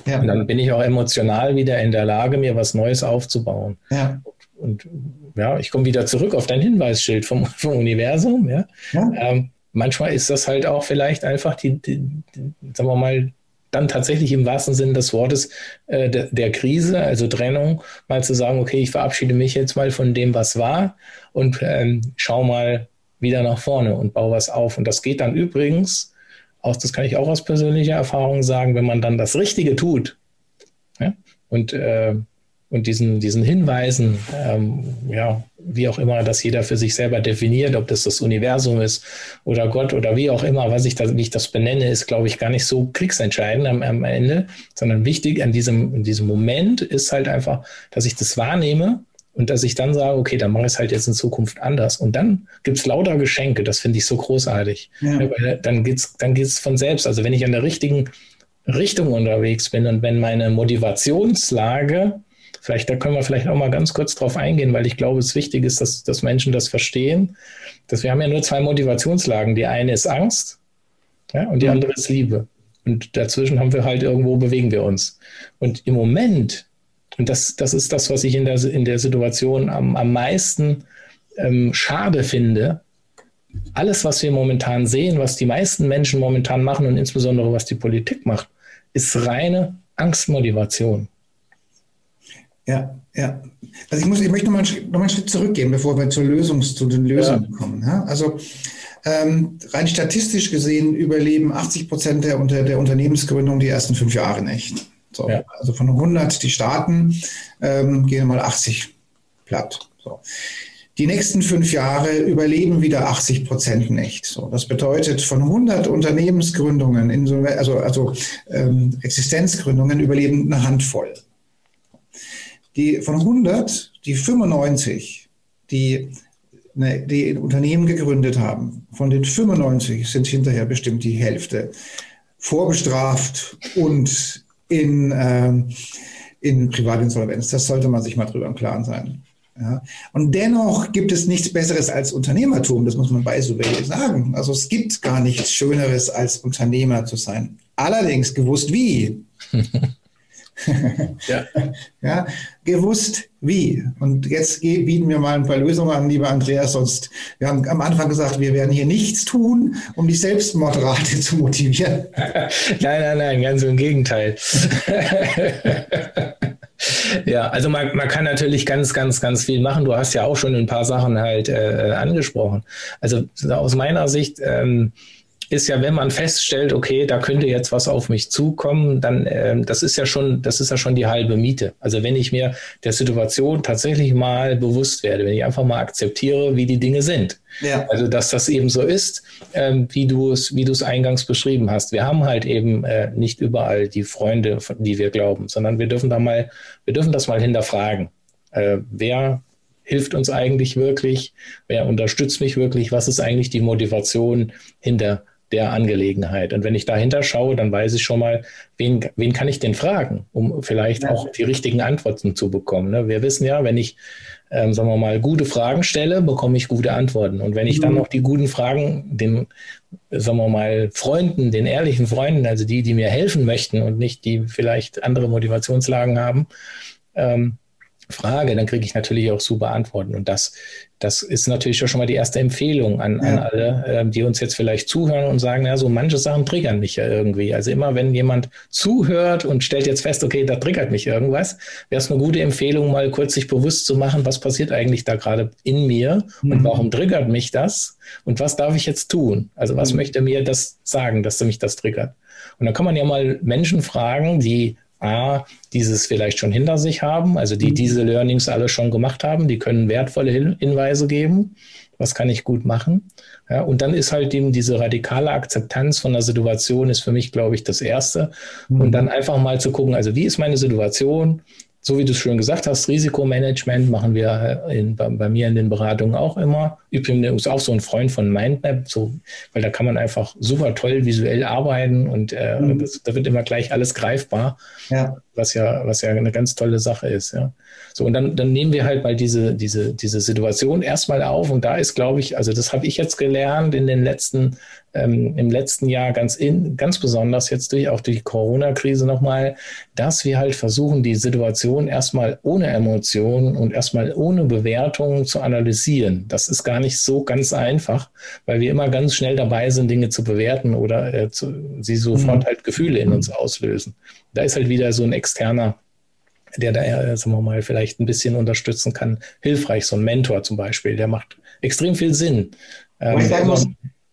Ja. Und dann bin ich auch emotional wieder in der Lage, mir was Neues aufzubauen. Ja. Und ja, ich komme wieder zurück auf dein Hinweisschild vom, <laughs> vom Universum. Ja. ja. Ähm, manchmal ist das halt auch vielleicht einfach die, die, die, sagen wir mal, dann tatsächlich im wahrsten Sinne des Wortes äh, der, der, Krise, also Trennung, mal zu sagen, okay, ich verabschiede mich jetzt mal von dem, was war und ähm, schau mal wieder nach vorne und baue was auf. Und das geht dann übrigens aus, das kann ich auch aus persönlicher Erfahrung sagen, wenn man dann das Richtige tut ja, und, äh, und diesen, diesen Hinweisen, ähm, ja, wie auch immer das jeder für sich selber definiert, ob das das Universum ist oder Gott oder wie auch immer, was ich da, wie ich das benenne, ist, glaube ich, gar nicht so kriegsentscheidend am, am Ende, sondern wichtig an diesem, in diesem Moment ist halt einfach, dass ich das wahrnehme und dass ich dann sage, okay, dann mache ich es halt jetzt in Zukunft anders. Und dann gibt es lauter Geschenke, das finde ich so großartig. Ja. Weil dann geht es dann geht's von selbst. Also wenn ich an der richtigen Richtung unterwegs bin und wenn meine Motivationslage, vielleicht da können wir vielleicht auch mal ganz kurz drauf eingehen, weil ich glaube, es wichtig ist, dass, dass Menschen das verstehen, dass wir haben ja nur zwei Motivationslagen. Die eine ist Angst ja, und die mhm. andere ist Liebe. Und dazwischen haben wir halt irgendwo bewegen wir uns. Und im Moment und das, das ist das, was ich in der, in der Situation am, am meisten ähm, schade finde. Alles, was wir momentan sehen, was die meisten Menschen momentan machen und insbesondere was die Politik macht, ist reine Angstmotivation. Ja, ja. Also ich, muss, ich möchte noch mal, noch einen Schritt zurückgehen, bevor wir zur Lösung, zu den Lösungen ja. kommen. Ja? Also ähm, rein statistisch gesehen überleben 80 Prozent der, unter, der Unternehmensgründung die ersten fünf Jahre nicht. So, ja. Also von 100, die starten, ähm, gehen mal 80 platt. So. Die nächsten fünf Jahre überleben wieder 80 Prozent nicht. So, das bedeutet, von 100 Unternehmensgründungen, also, also ähm, Existenzgründungen, überleben eine Handvoll. Die, von 100, die 95, die, ne, die Unternehmen gegründet haben, von den 95 sind hinterher bestimmt die Hälfte vorbestraft und in, ähm, in Privatinsolvenz. Das sollte man sich mal drüber im Klaren sein. Ja. Und dennoch gibt es nichts Besseres als Unternehmertum, das muss man bei Subway sagen. Also es gibt gar nichts Schöneres als Unternehmer zu sein. Allerdings gewusst wie. <laughs> ja. <laughs> ja, gewusst wie. Und jetzt bieten wir mal ein paar Lösungen an, lieber Andreas. Sonst, wir haben am Anfang gesagt, wir werden hier nichts tun, um die Selbstmordrate zu motivieren. <laughs> nein, nein, nein, ganz im Gegenteil. <laughs> ja, also man, man kann natürlich ganz, ganz, ganz viel machen. Du hast ja auch schon ein paar Sachen halt äh, angesprochen. Also aus meiner Sicht, ähm, ist ja, wenn man feststellt, okay, da könnte jetzt was auf mich zukommen, dann äh, das ist ja schon, das ist ja schon die halbe Miete. Also wenn ich mir der Situation tatsächlich mal bewusst werde, wenn ich einfach mal akzeptiere, wie die Dinge sind. Ja. Also dass das eben so ist, ähm, wie du es, wie du es eingangs beschrieben hast. Wir haben halt eben äh, nicht überall die Freunde, von die wir glauben, sondern wir dürfen da mal, wir dürfen das mal hinterfragen. Äh, wer hilft uns eigentlich wirklich? Wer unterstützt mich wirklich? Was ist eigentlich die Motivation hinter der Angelegenheit. Und wenn ich dahinter schaue, dann weiß ich schon mal, wen, wen kann ich denn fragen, um vielleicht ja. auch die richtigen Antworten zu bekommen. Ne? Wir wissen ja, wenn ich, ähm, sagen wir mal, gute Fragen stelle, bekomme ich gute Antworten. Und wenn ich dann mhm. noch die guten Fragen den, sagen wir mal, Freunden, den ehrlichen Freunden, also die, die mir helfen möchten und nicht die vielleicht andere Motivationslagen haben, ähm, frage, dann kriege ich natürlich auch super Antworten. Und das, das ist natürlich schon mal die erste Empfehlung an, ja. an alle, äh, die uns jetzt vielleicht zuhören und sagen, ja, so manche Sachen triggern mich ja irgendwie. Also immer, wenn jemand zuhört und stellt jetzt fest, okay, da triggert mich irgendwas, wäre es eine gute Empfehlung, mal kurz sich bewusst zu machen, was passiert eigentlich da gerade in mir mhm. und warum triggert mich das und was darf ich jetzt tun? Also was mhm. möchte mir das sagen, dass mich das triggert? Und dann kann man ja mal Menschen fragen, die A, dieses vielleicht schon hinter sich haben, also die mhm. diese Learnings alle schon gemacht haben, die können wertvolle Hinweise geben, was kann ich gut machen. Ja, und dann ist halt eben diese radikale Akzeptanz von der Situation ist für mich, glaube ich, das Erste. Mhm. Und dann einfach mal zu gucken, also wie ist meine Situation? So wie du es schön gesagt hast, Risikomanagement machen wir in, bei, bei, mir in den Beratungen auch immer. Übrigens auch so ein Freund von Mindmap, so, weil da kann man einfach super toll visuell arbeiten und äh, mhm. das, da wird immer gleich alles greifbar, ja. Was ja, was ja eine ganz tolle Sache ist. Ja. So, und dann, dann nehmen wir halt mal diese, diese, diese Situation erstmal auf. Und da ist, glaube ich, also das habe ich jetzt gelernt in den letzten, ähm, im letzten Jahr ganz, in, ganz besonders jetzt durch auch durch die Corona-Krise nochmal, dass wir halt versuchen, die Situation erstmal ohne Emotionen und erstmal ohne Bewertung zu analysieren. Das ist gar nicht so ganz einfach, weil wir immer ganz schnell dabei sind, Dinge zu bewerten oder äh, zu, sie sofort mhm. halt Gefühle in uns auslösen. Da ist halt wieder so ein externer der da, äh, sagen wir mal, vielleicht ein bisschen unterstützen kann, hilfreich. So ein Mentor zum Beispiel, der macht extrem viel Sinn. Ähm, ich sagen muss,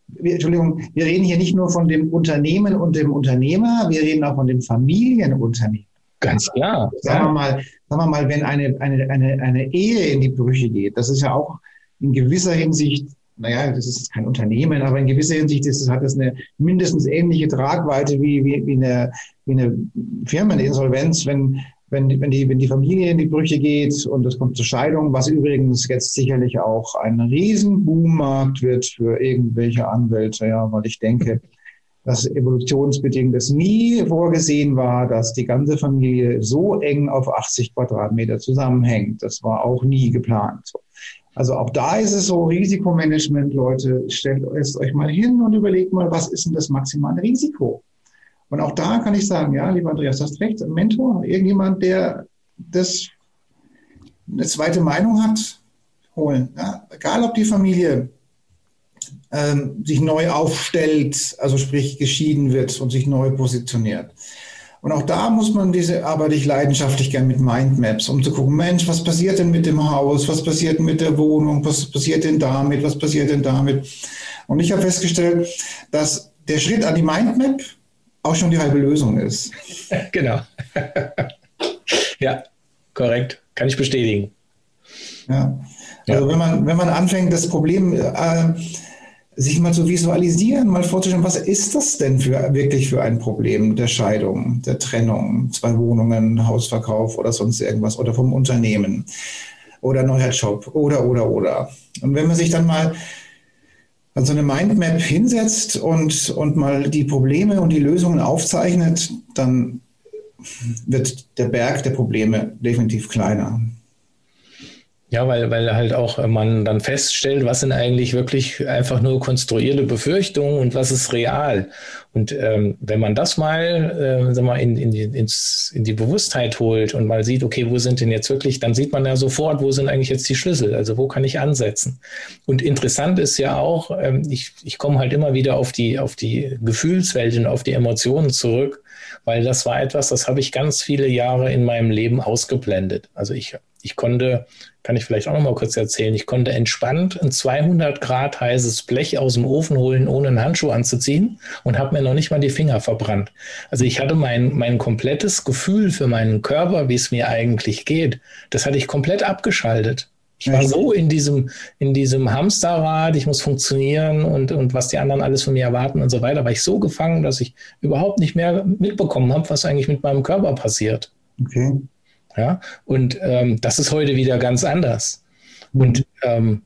wir, Entschuldigung, wir reden hier nicht nur von dem Unternehmen und dem Unternehmer, wir reden auch von dem Familienunternehmen. Ganz klar. Sagen wir mal, sagen wir mal wenn eine, eine, eine, eine Ehe in die Brüche geht, das ist ja auch in gewisser Hinsicht naja, das ist kein Unternehmen, aber in gewisser Hinsicht ist, hat das eine mindestens ähnliche Tragweite wie, wie, wie, eine, wie eine Firmeninsolvenz, wenn, wenn, wenn, die, wenn die Familie in die Brüche geht und es kommt zur Scheidung, was übrigens jetzt sicherlich auch ein Riesenboommarkt wird für irgendwelche Anwälte, ja, weil ich denke, dass evolutionsbedingt es nie vorgesehen war, dass die ganze Familie so eng auf 80 Quadratmeter zusammenhängt. Das war auch nie geplant. Also auch da ist es so, Risikomanagement, Leute, stellt euch mal hin und überlegt mal, was ist denn das maximale Risiko? Und auch da kann ich sagen, ja, lieber Andreas, hast recht, ein Mentor, irgendjemand, der das eine zweite Meinung hat, holen. Ja? Egal, ob die Familie ähm, sich neu aufstellt, also sprich geschieden wird und sich neu positioniert. Und auch da muss man diese arbeite ich leidenschaftlich gern mit Mindmaps, um zu gucken, Mensch, was passiert denn mit dem Haus? Was passiert mit der Wohnung? Was passiert denn damit? Was passiert denn damit? Und ich habe festgestellt, dass der Schritt an die Mindmap auch schon die halbe Lösung ist. <laughs> genau. <laughs> ja, korrekt. Kann ich bestätigen. Ja. Also ja. wenn man, wenn man anfängt, das Problem äh, sich mal zu visualisieren, mal vorzustellen, was ist das denn für wirklich für ein Problem der Scheidung, der Trennung, zwei Wohnungen, Hausverkauf oder sonst irgendwas oder vom Unternehmen oder neuer Job oder oder oder. Und wenn man sich dann mal also eine Mindmap hinsetzt und, und mal die Probleme und die Lösungen aufzeichnet, dann wird der Berg der Probleme definitiv kleiner. Ja, weil, weil halt auch man dann feststellt, was sind eigentlich wirklich einfach nur konstruierte Befürchtungen und was ist real. Und ähm, wenn man das mal, äh, sag mal in, in, die, ins, in die Bewusstheit holt und mal sieht, okay, wo sind denn jetzt wirklich, dann sieht man ja sofort, wo sind eigentlich jetzt die Schlüssel, also wo kann ich ansetzen. Und interessant ist ja auch, ähm, ich, ich komme halt immer wieder auf die, auf die Gefühlswelt und auf die Emotionen zurück, weil das war etwas, das habe ich ganz viele Jahre in meinem Leben ausgeblendet. Also ich, ich konnte kann ich vielleicht auch noch mal kurz erzählen. Ich konnte entspannt ein 200 Grad heißes Blech aus dem Ofen holen, ohne einen Handschuh anzuziehen und habe mir noch nicht mal die Finger verbrannt. Also ich hatte mein, mein komplettes Gefühl für meinen Körper, wie es mir eigentlich geht, das hatte ich komplett abgeschaltet. Ich war so in diesem, in diesem Hamsterrad, ich muss funktionieren und, und was die anderen alles von mir erwarten und so weiter, war ich so gefangen, dass ich überhaupt nicht mehr mitbekommen habe, was eigentlich mit meinem Körper passiert. Okay. Ja? Und ähm, das ist heute wieder ganz anders. Und ähm,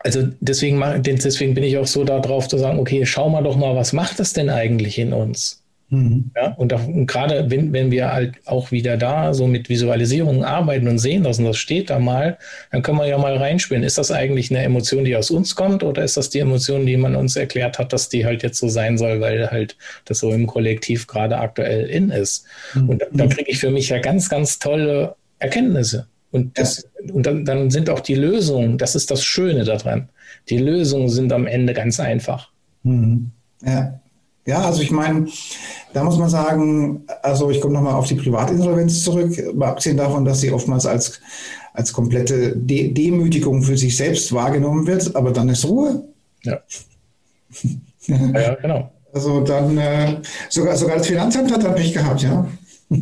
also deswegen, deswegen bin ich auch so darauf zu sagen, okay, schau mal doch mal, was macht das denn eigentlich in uns? Mhm. Ja, und, und gerade wenn, wenn wir halt auch wieder da so mit Visualisierungen arbeiten und sehen und das steht da mal, dann können wir ja mal reinspielen. Ist das eigentlich eine Emotion, die aus uns kommt oder ist das die Emotion, die man uns erklärt hat, dass die halt jetzt so sein soll, weil halt das so im Kollektiv gerade aktuell in ist? Mhm. Und da, da kriege ich für mich ja ganz, ganz tolle Erkenntnisse. Und, das, und dann, dann sind auch die Lösungen, das ist das Schöne daran. Die Lösungen sind am Ende ganz einfach. Mhm. Ja. Ja, also ich meine, da muss man sagen, also ich komme nochmal auf die Privatinsolvenz zurück, mal abgesehen davon, dass sie oftmals als, als komplette De Demütigung für sich selbst wahrgenommen wird, aber dann ist Ruhe. Ja. ja, <laughs> ja, genau. Also dann, äh, sogar, sogar das Finanzamt hat dann Pech gehabt, ja. <laughs>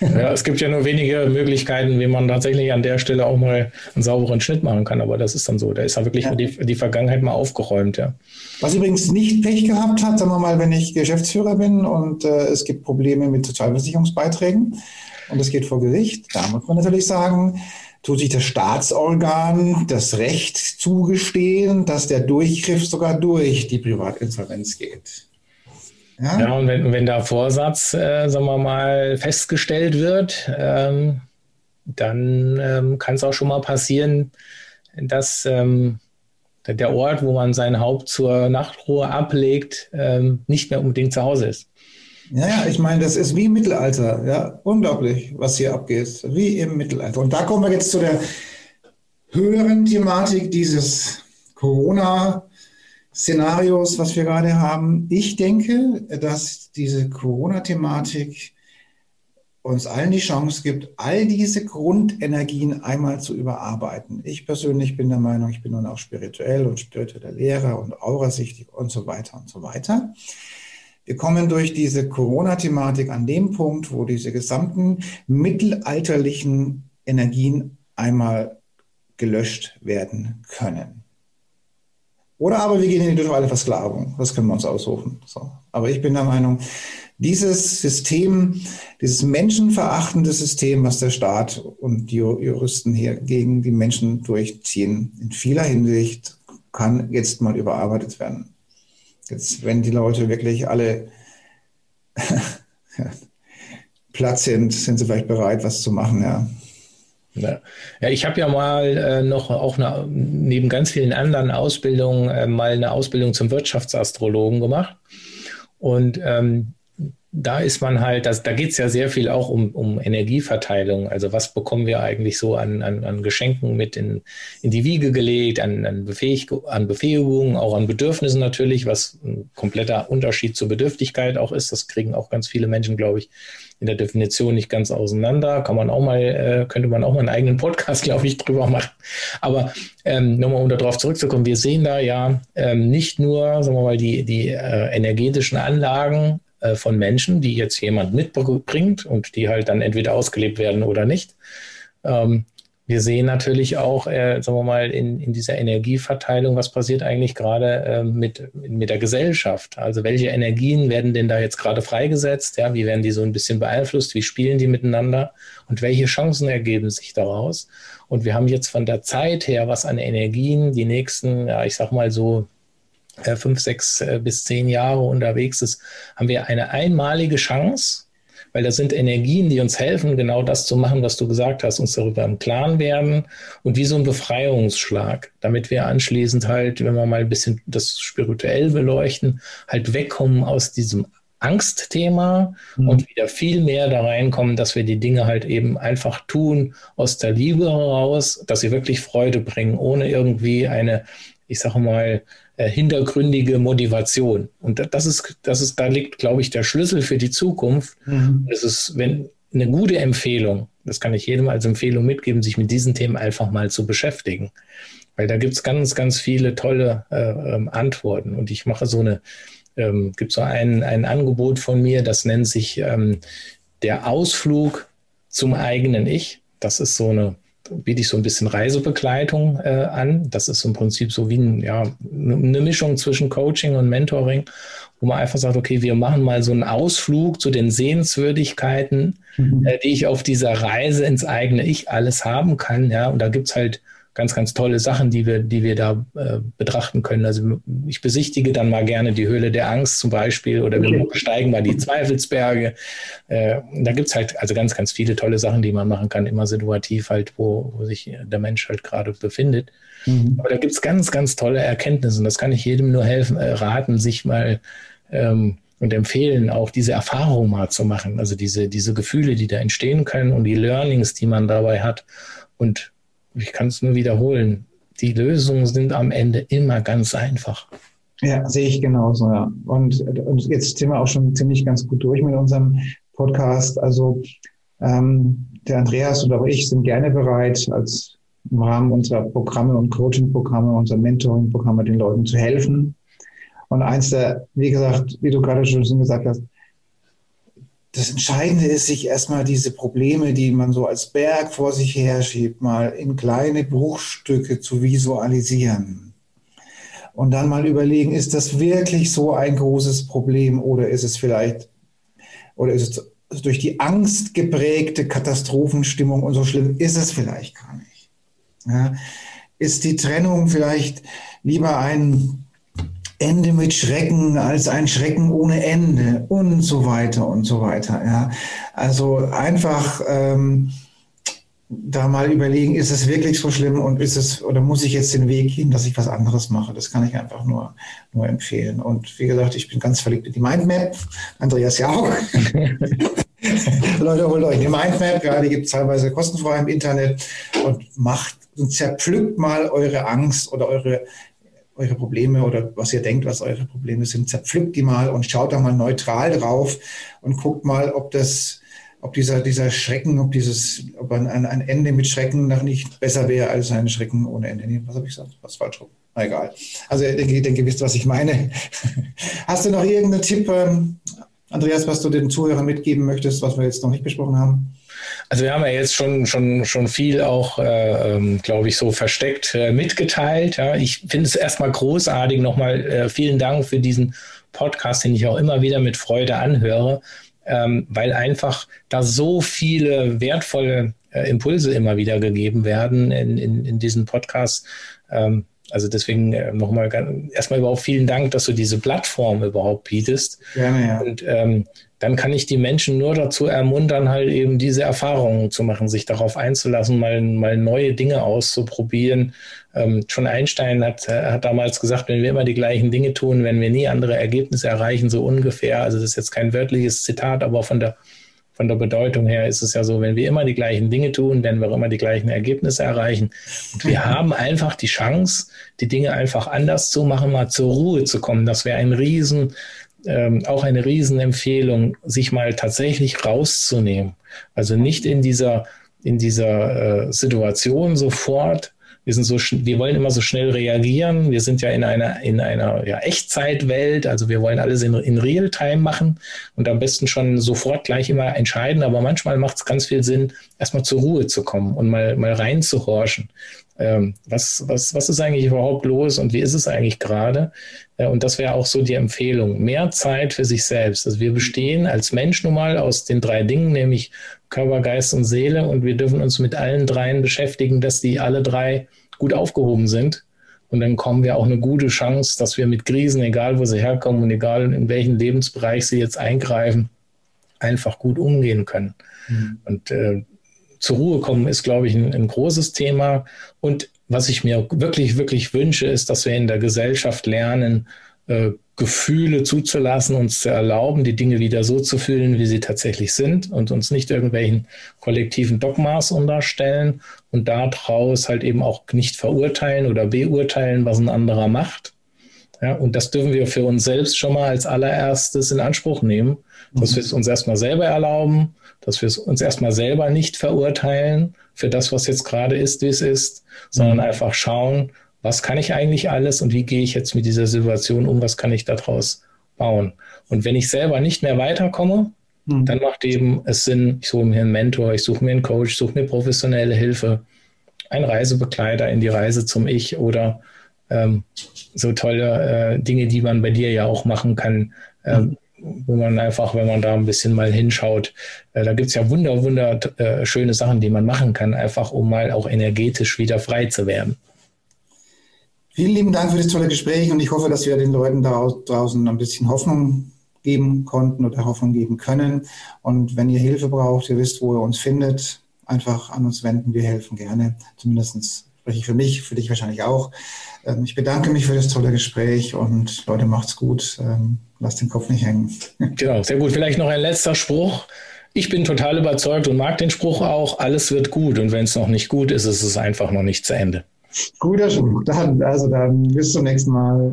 Ja, es gibt ja nur wenige Möglichkeiten, wie man tatsächlich an der Stelle auch mal einen sauberen Schnitt machen kann. Aber das ist dann so. Da ist ja wirklich ja. Die, die Vergangenheit mal aufgeräumt, ja. Was übrigens nicht Pech gehabt hat, sagen wir mal, wenn ich Geschäftsführer bin und äh, es gibt Probleme mit Sozialversicherungsbeiträgen und es geht vor Gericht, da muss man natürlich sagen, tut sich das Staatsorgan das Recht zugestehen, dass der Durchgriff sogar durch die Privatinsolvenz geht. Ja, ja und wenn, wenn der Vorsatz, äh, sagen wir mal, festgestellt wird, ähm, dann ähm, kann es auch schon mal passieren, dass ähm, der Ort, wo man sein Haupt zur Nachtruhe ablegt, ähm, nicht mehr unbedingt zu Hause ist. Ja, ja, ich meine, das ist wie im Mittelalter. Ja, unglaublich, was hier abgeht. Wie im Mittelalter. Und da kommen wir jetzt zu der höheren Thematik dieses Corona-Szenarios, was wir gerade haben. Ich denke, dass diese Corona-Thematik uns allen die Chance gibt, all diese Grundenergien einmal zu überarbeiten. Ich persönlich bin der Meinung, ich bin nun auch spirituell und spiritueller Lehrer und aurasichtig und so weiter und so weiter. Wir kommen durch diese Corona-Thematik an dem Punkt, wo diese gesamten mittelalterlichen Energien einmal gelöscht werden können. Oder aber wir gehen in die totale Versklavung. Das können wir uns aussuchen. So. Aber ich bin der Meinung, dieses System, dieses menschenverachtende System, was der Staat und die Juristen hier gegen die Menschen durchziehen, in vieler Hinsicht kann jetzt mal überarbeitet werden. Jetzt, wenn die Leute wirklich alle <laughs> Platz sind, sind sie vielleicht bereit, was zu machen, ja. Ja, ja ich habe ja mal äh, noch auch eine, neben ganz vielen anderen Ausbildungen äh, mal eine Ausbildung zum Wirtschaftsastrologen gemacht. Und ähm, da ist man halt, das, da geht es ja sehr viel auch um, um Energieverteilung. Also was bekommen wir eigentlich so an, an, an Geschenken mit in, in die Wiege gelegt, an, an, an Befähigungen, auch an Bedürfnissen natürlich, was ein kompletter Unterschied zur Bedürftigkeit auch ist. Das kriegen auch ganz viele Menschen, glaube ich, in der Definition nicht ganz auseinander. Kann man auch mal, äh, könnte man auch mal einen eigenen Podcast, <laughs> glaube ich, drüber machen. Aber ähm, nochmal, um darauf zurückzukommen, wir sehen da ja ähm, nicht nur, sagen wir mal, die, die äh, energetischen Anlagen äh, von Menschen, die jetzt jemand mitbringt und die halt dann entweder ausgelebt werden oder nicht. Ähm, wir sehen natürlich auch, äh, sagen wir mal, in, in dieser Energieverteilung, was passiert eigentlich gerade äh, mit, mit der Gesellschaft? Also welche Energien werden denn da jetzt gerade freigesetzt? Ja, wie werden die so ein bisschen beeinflusst? Wie spielen die miteinander? Und welche Chancen ergeben sich daraus? Und wir haben jetzt von der Zeit her, was an Energien die nächsten, ja, ich sag mal so fünf, sechs äh, bis zehn Jahre unterwegs ist, haben wir eine einmalige Chance, weil das sind Energien, die uns helfen, genau das zu machen, was du gesagt hast, uns darüber im Klaren werden und wie so ein Befreiungsschlag, damit wir anschließend halt, wenn wir mal ein bisschen das spirituell beleuchten, halt wegkommen aus diesem Angstthema mhm. und wieder viel mehr da reinkommen, dass wir die Dinge halt eben einfach tun aus der Liebe heraus, dass sie wirklich Freude bringen, ohne irgendwie eine, ich sage mal, äh, hintergründige Motivation. Und das ist, das ist, da liegt, glaube ich, der Schlüssel für die Zukunft. Mhm. Das ist, wenn eine gute Empfehlung, das kann ich jedem als Empfehlung mitgeben, sich mit diesen Themen einfach mal zu beschäftigen. Weil da gibt es ganz, ganz viele tolle äh, ähm, Antworten. Und ich mache so eine, ähm, gibt so ein, ein Angebot von mir, das nennt sich ähm, der Ausflug zum eigenen Ich. Das ist so eine biete ich so ein bisschen Reisebegleitung äh, an. Das ist im Prinzip so wie ein, ja, eine Mischung zwischen Coaching und Mentoring, wo man einfach sagt, okay, wir machen mal so einen Ausflug zu den Sehenswürdigkeiten, mhm. äh, die ich auf dieser Reise ins eigene Ich alles haben kann. Ja, und da gibt es halt ganz, ganz tolle Sachen, die wir, die wir da äh, betrachten können. Also ich besichtige dann mal gerne die Höhle der Angst zum Beispiel oder wir besteigen mal die Zweifelsberge. Äh, da gibt es halt also ganz, ganz viele tolle Sachen, die man machen kann, immer situativ halt, wo, wo sich der Mensch halt gerade befindet. Mhm. Aber da gibt es ganz, ganz tolle Erkenntnisse und das kann ich jedem nur helfen, äh, raten, sich mal ähm, und empfehlen, auch diese Erfahrung mal zu machen. Also diese, diese Gefühle, die da entstehen können und die Learnings, die man dabei hat. Und ich kann es nur wiederholen, die Lösungen sind am Ende immer ganz einfach. Ja, sehe ich genauso, ja. Und, und jetzt sind wir auch schon ziemlich ganz gut durch mit unserem Podcast. Also ähm, der Andreas und auch ich sind gerne bereit, als im Rahmen unserer Programme und Coaching-Programme, unserer Mentoring-Programme den Leuten zu helfen. Und eins der, wie gesagt, wie du gerade schon gesagt hast, das Entscheidende ist, sich erstmal diese Probleme, die man so als Berg vor sich her schiebt, mal in kleine Bruchstücke zu visualisieren. Und dann mal überlegen, ist das wirklich so ein großes Problem oder ist es vielleicht, oder ist es durch die Angst geprägte Katastrophenstimmung und so schlimm ist es vielleicht gar nicht. Ja, ist die Trennung vielleicht lieber ein Ende mit Schrecken als ein Schrecken ohne Ende und so weiter und so weiter. Ja. Also einfach ähm, da mal überlegen, ist es wirklich so schlimm und ist es oder muss ich jetzt den Weg gehen, dass ich was anderes mache? Das kann ich einfach nur, nur empfehlen. Und wie gesagt, ich bin ganz verliebt in die Mindmap. Andreas ja auch. <laughs> Leute, holt euch die Mindmap. Ja, die gibt es teilweise kostenfrei im Internet und macht und zerpflückt mal eure Angst oder eure eure Probleme oder was ihr denkt, was eure Probleme sind, zerpflückt die mal und schaut da mal neutral drauf und guckt mal, ob das, ob dieser, dieser Schrecken, ob dieses, ob ein, ein Ende mit Schrecken noch nicht besser wäre als ein Schrecken ohne Ende. Was habe ich gesagt? Was falsch rum? Na, egal. Also ich denke, ich denke, ihr wisst, was ich meine. <laughs> Hast du noch irgendeinen Tipp, ähm, Andreas, was du den Zuhörern mitgeben möchtest, was wir jetzt noch nicht besprochen haben? Also wir haben ja jetzt schon, schon, schon viel auch, äh, ähm, glaube ich, so versteckt äh, mitgeteilt. Ja. Ich finde es erstmal großartig. Nochmal äh, vielen Dank für diesen Podcast, den ich auch immer wieder mit Freude anhöre, ähm, weil einfach da so viele wertvolle äh, Impulse immer wieder gegeben werden in, in, in diesen Podcasts. Ähm, also deswegen äh, nochmal erstmal überhaupt vielen Dank, dass du diese Plattform überhaupt bietest. Gerne, ja. Und ähm, dann kann ich die Menschen nur dazu ermuntern, halt eben diese Erfahrungen zu machen, sich darauf einzulassen, mal, mal neue Dinge auszuprobieren. Ähm, schon Einstein hat, hat damals gesagt, wenn wir immer die gleichen Dinge tun, werden wir nie andere Ergebnisse erreichen, so ungefähr. Also das ist jetzt kein wörtliches Zitat, aber von der, von der Bedeutung her ist es ja so, wenn wir immer die gleichen Dinge tun, werden wir immer die gleichen Ergebnisse erreichen. Und wir haben einfach die Chance, die Dinge einfach anders zu machen, mal zur Ruhe zu kommen. Das wäre ein riesen ähm, auch eine Riesenempfehlung, sich mal tatsächlich rauszunehmen. Also nicht in dieser, in dieser äh, Situation sofort. Wir sind so, wir wollen immer so schnell reagieren. Wir sind ja in einer, in einer ja, Echtzeitwelt. Also wir wollen alles in, in Realtime machen und am besten schon sofort gleich immer entscheiden. Aber manchmal macht es ganz viel Sinn, erstmal zur Ruhe zu kommen und mal, mal reinzuhorchen ähm, was, was, was ist eigentlich überhaupt los und wie ist es eigentlich gerade? Äh, und das wäre auch so die Empfehlung. Mehr Zeit für sich selbst. Also wir bestehen als Mensch nun mal aus den drei Dingen, nämlich Körper, Geist und Seele. Und wir dürfen uns mit allen dreien beschäftigen, dass die alle drei gut aufgehoben sind. Und dann kommen wir auch eine gute Chance, dass wir mit Krisen, egal wo sie herkommen und egal in welchen Lebensbereich sie jetzt eingreifen, einfach gut umgehen können. Mhm. Und äh, zur Ruhe kommen ist, glaube ich, ein, ein großes Thema. Und was ich mir wirklich, wirklich wünsche, ist, dass wir in der Gesellschaft lernen, äh, Gefühle zuzulassen, uns zu erlauben, die Dinge wieder so zu fühlen, wie sie tatsächlich sind und uns nicht irgendwelchen kollektiven Dogmas unterstellen und daraus halt eben auch nicht verurteilen oder beurteilen, was ein anderer macht. Ja, und das dürfen wir für uns selbst schon mal als allererstes in Anspruch nehmen, dass mhm. wir es uns erstmal selber erlauben, dass wir uns erstmal selber nicht verurteilen für das, was jetzt gerade ist, wie es ist, sondern mhm. einfach schauen, was kann ich eigentlich alles und wie gehe ich jetzt mit dieser Situation um, was kann ich daraus bauen. Und wenn ich selber nicht mehr weiterkomme, mhm. dann macht eben es Sinn, ich suche mir einen Mentor, ich suche mir einen Coach, ich suche mir professionelle Hilfe, einen Reisebegleiter in die Reise zum Ich oder ähm, so tolle äh, Dinge, die man bei dir ja auch machen kann. Ähm, mhm wo man einfach, wenn man da ein bisschen mal hinschaut, äh, da gibt es ja wunder, wunder äh, schöne Sachen, die man machen kann, einfach um mal auch energetisch wieder frei zu werden. Vielen lieben Dank für das tolle Gespräch und ich hoffe, dass wir den Leuten da draußen ein bisschen Hoffnung geben konnten oder Hoffnung geben können. Und wenn ihr Hilfe braucht, ihr wisst, wo ihr uns findet, einfach an uns wenden. Wir helfen gerne. Zumindest spreche ich für mich, für dich wahrscheinlich auch. Ähm, ich bedanke mich für das tolle Gespräch und Leute, macht's gut. Ähm, lass den Kopf nicht hängen. <laughs> Genau, sehr gut. Vielleicht noch ein letzter Spruch. Ich bin total überzeugt und mag den Spruch auch, alles wird gut. Und wenn es noch nicht gut ist, ist es einfach noch nicht zu Ende. Guter Spruch. Dann, also dann bis zum nächsten Mal.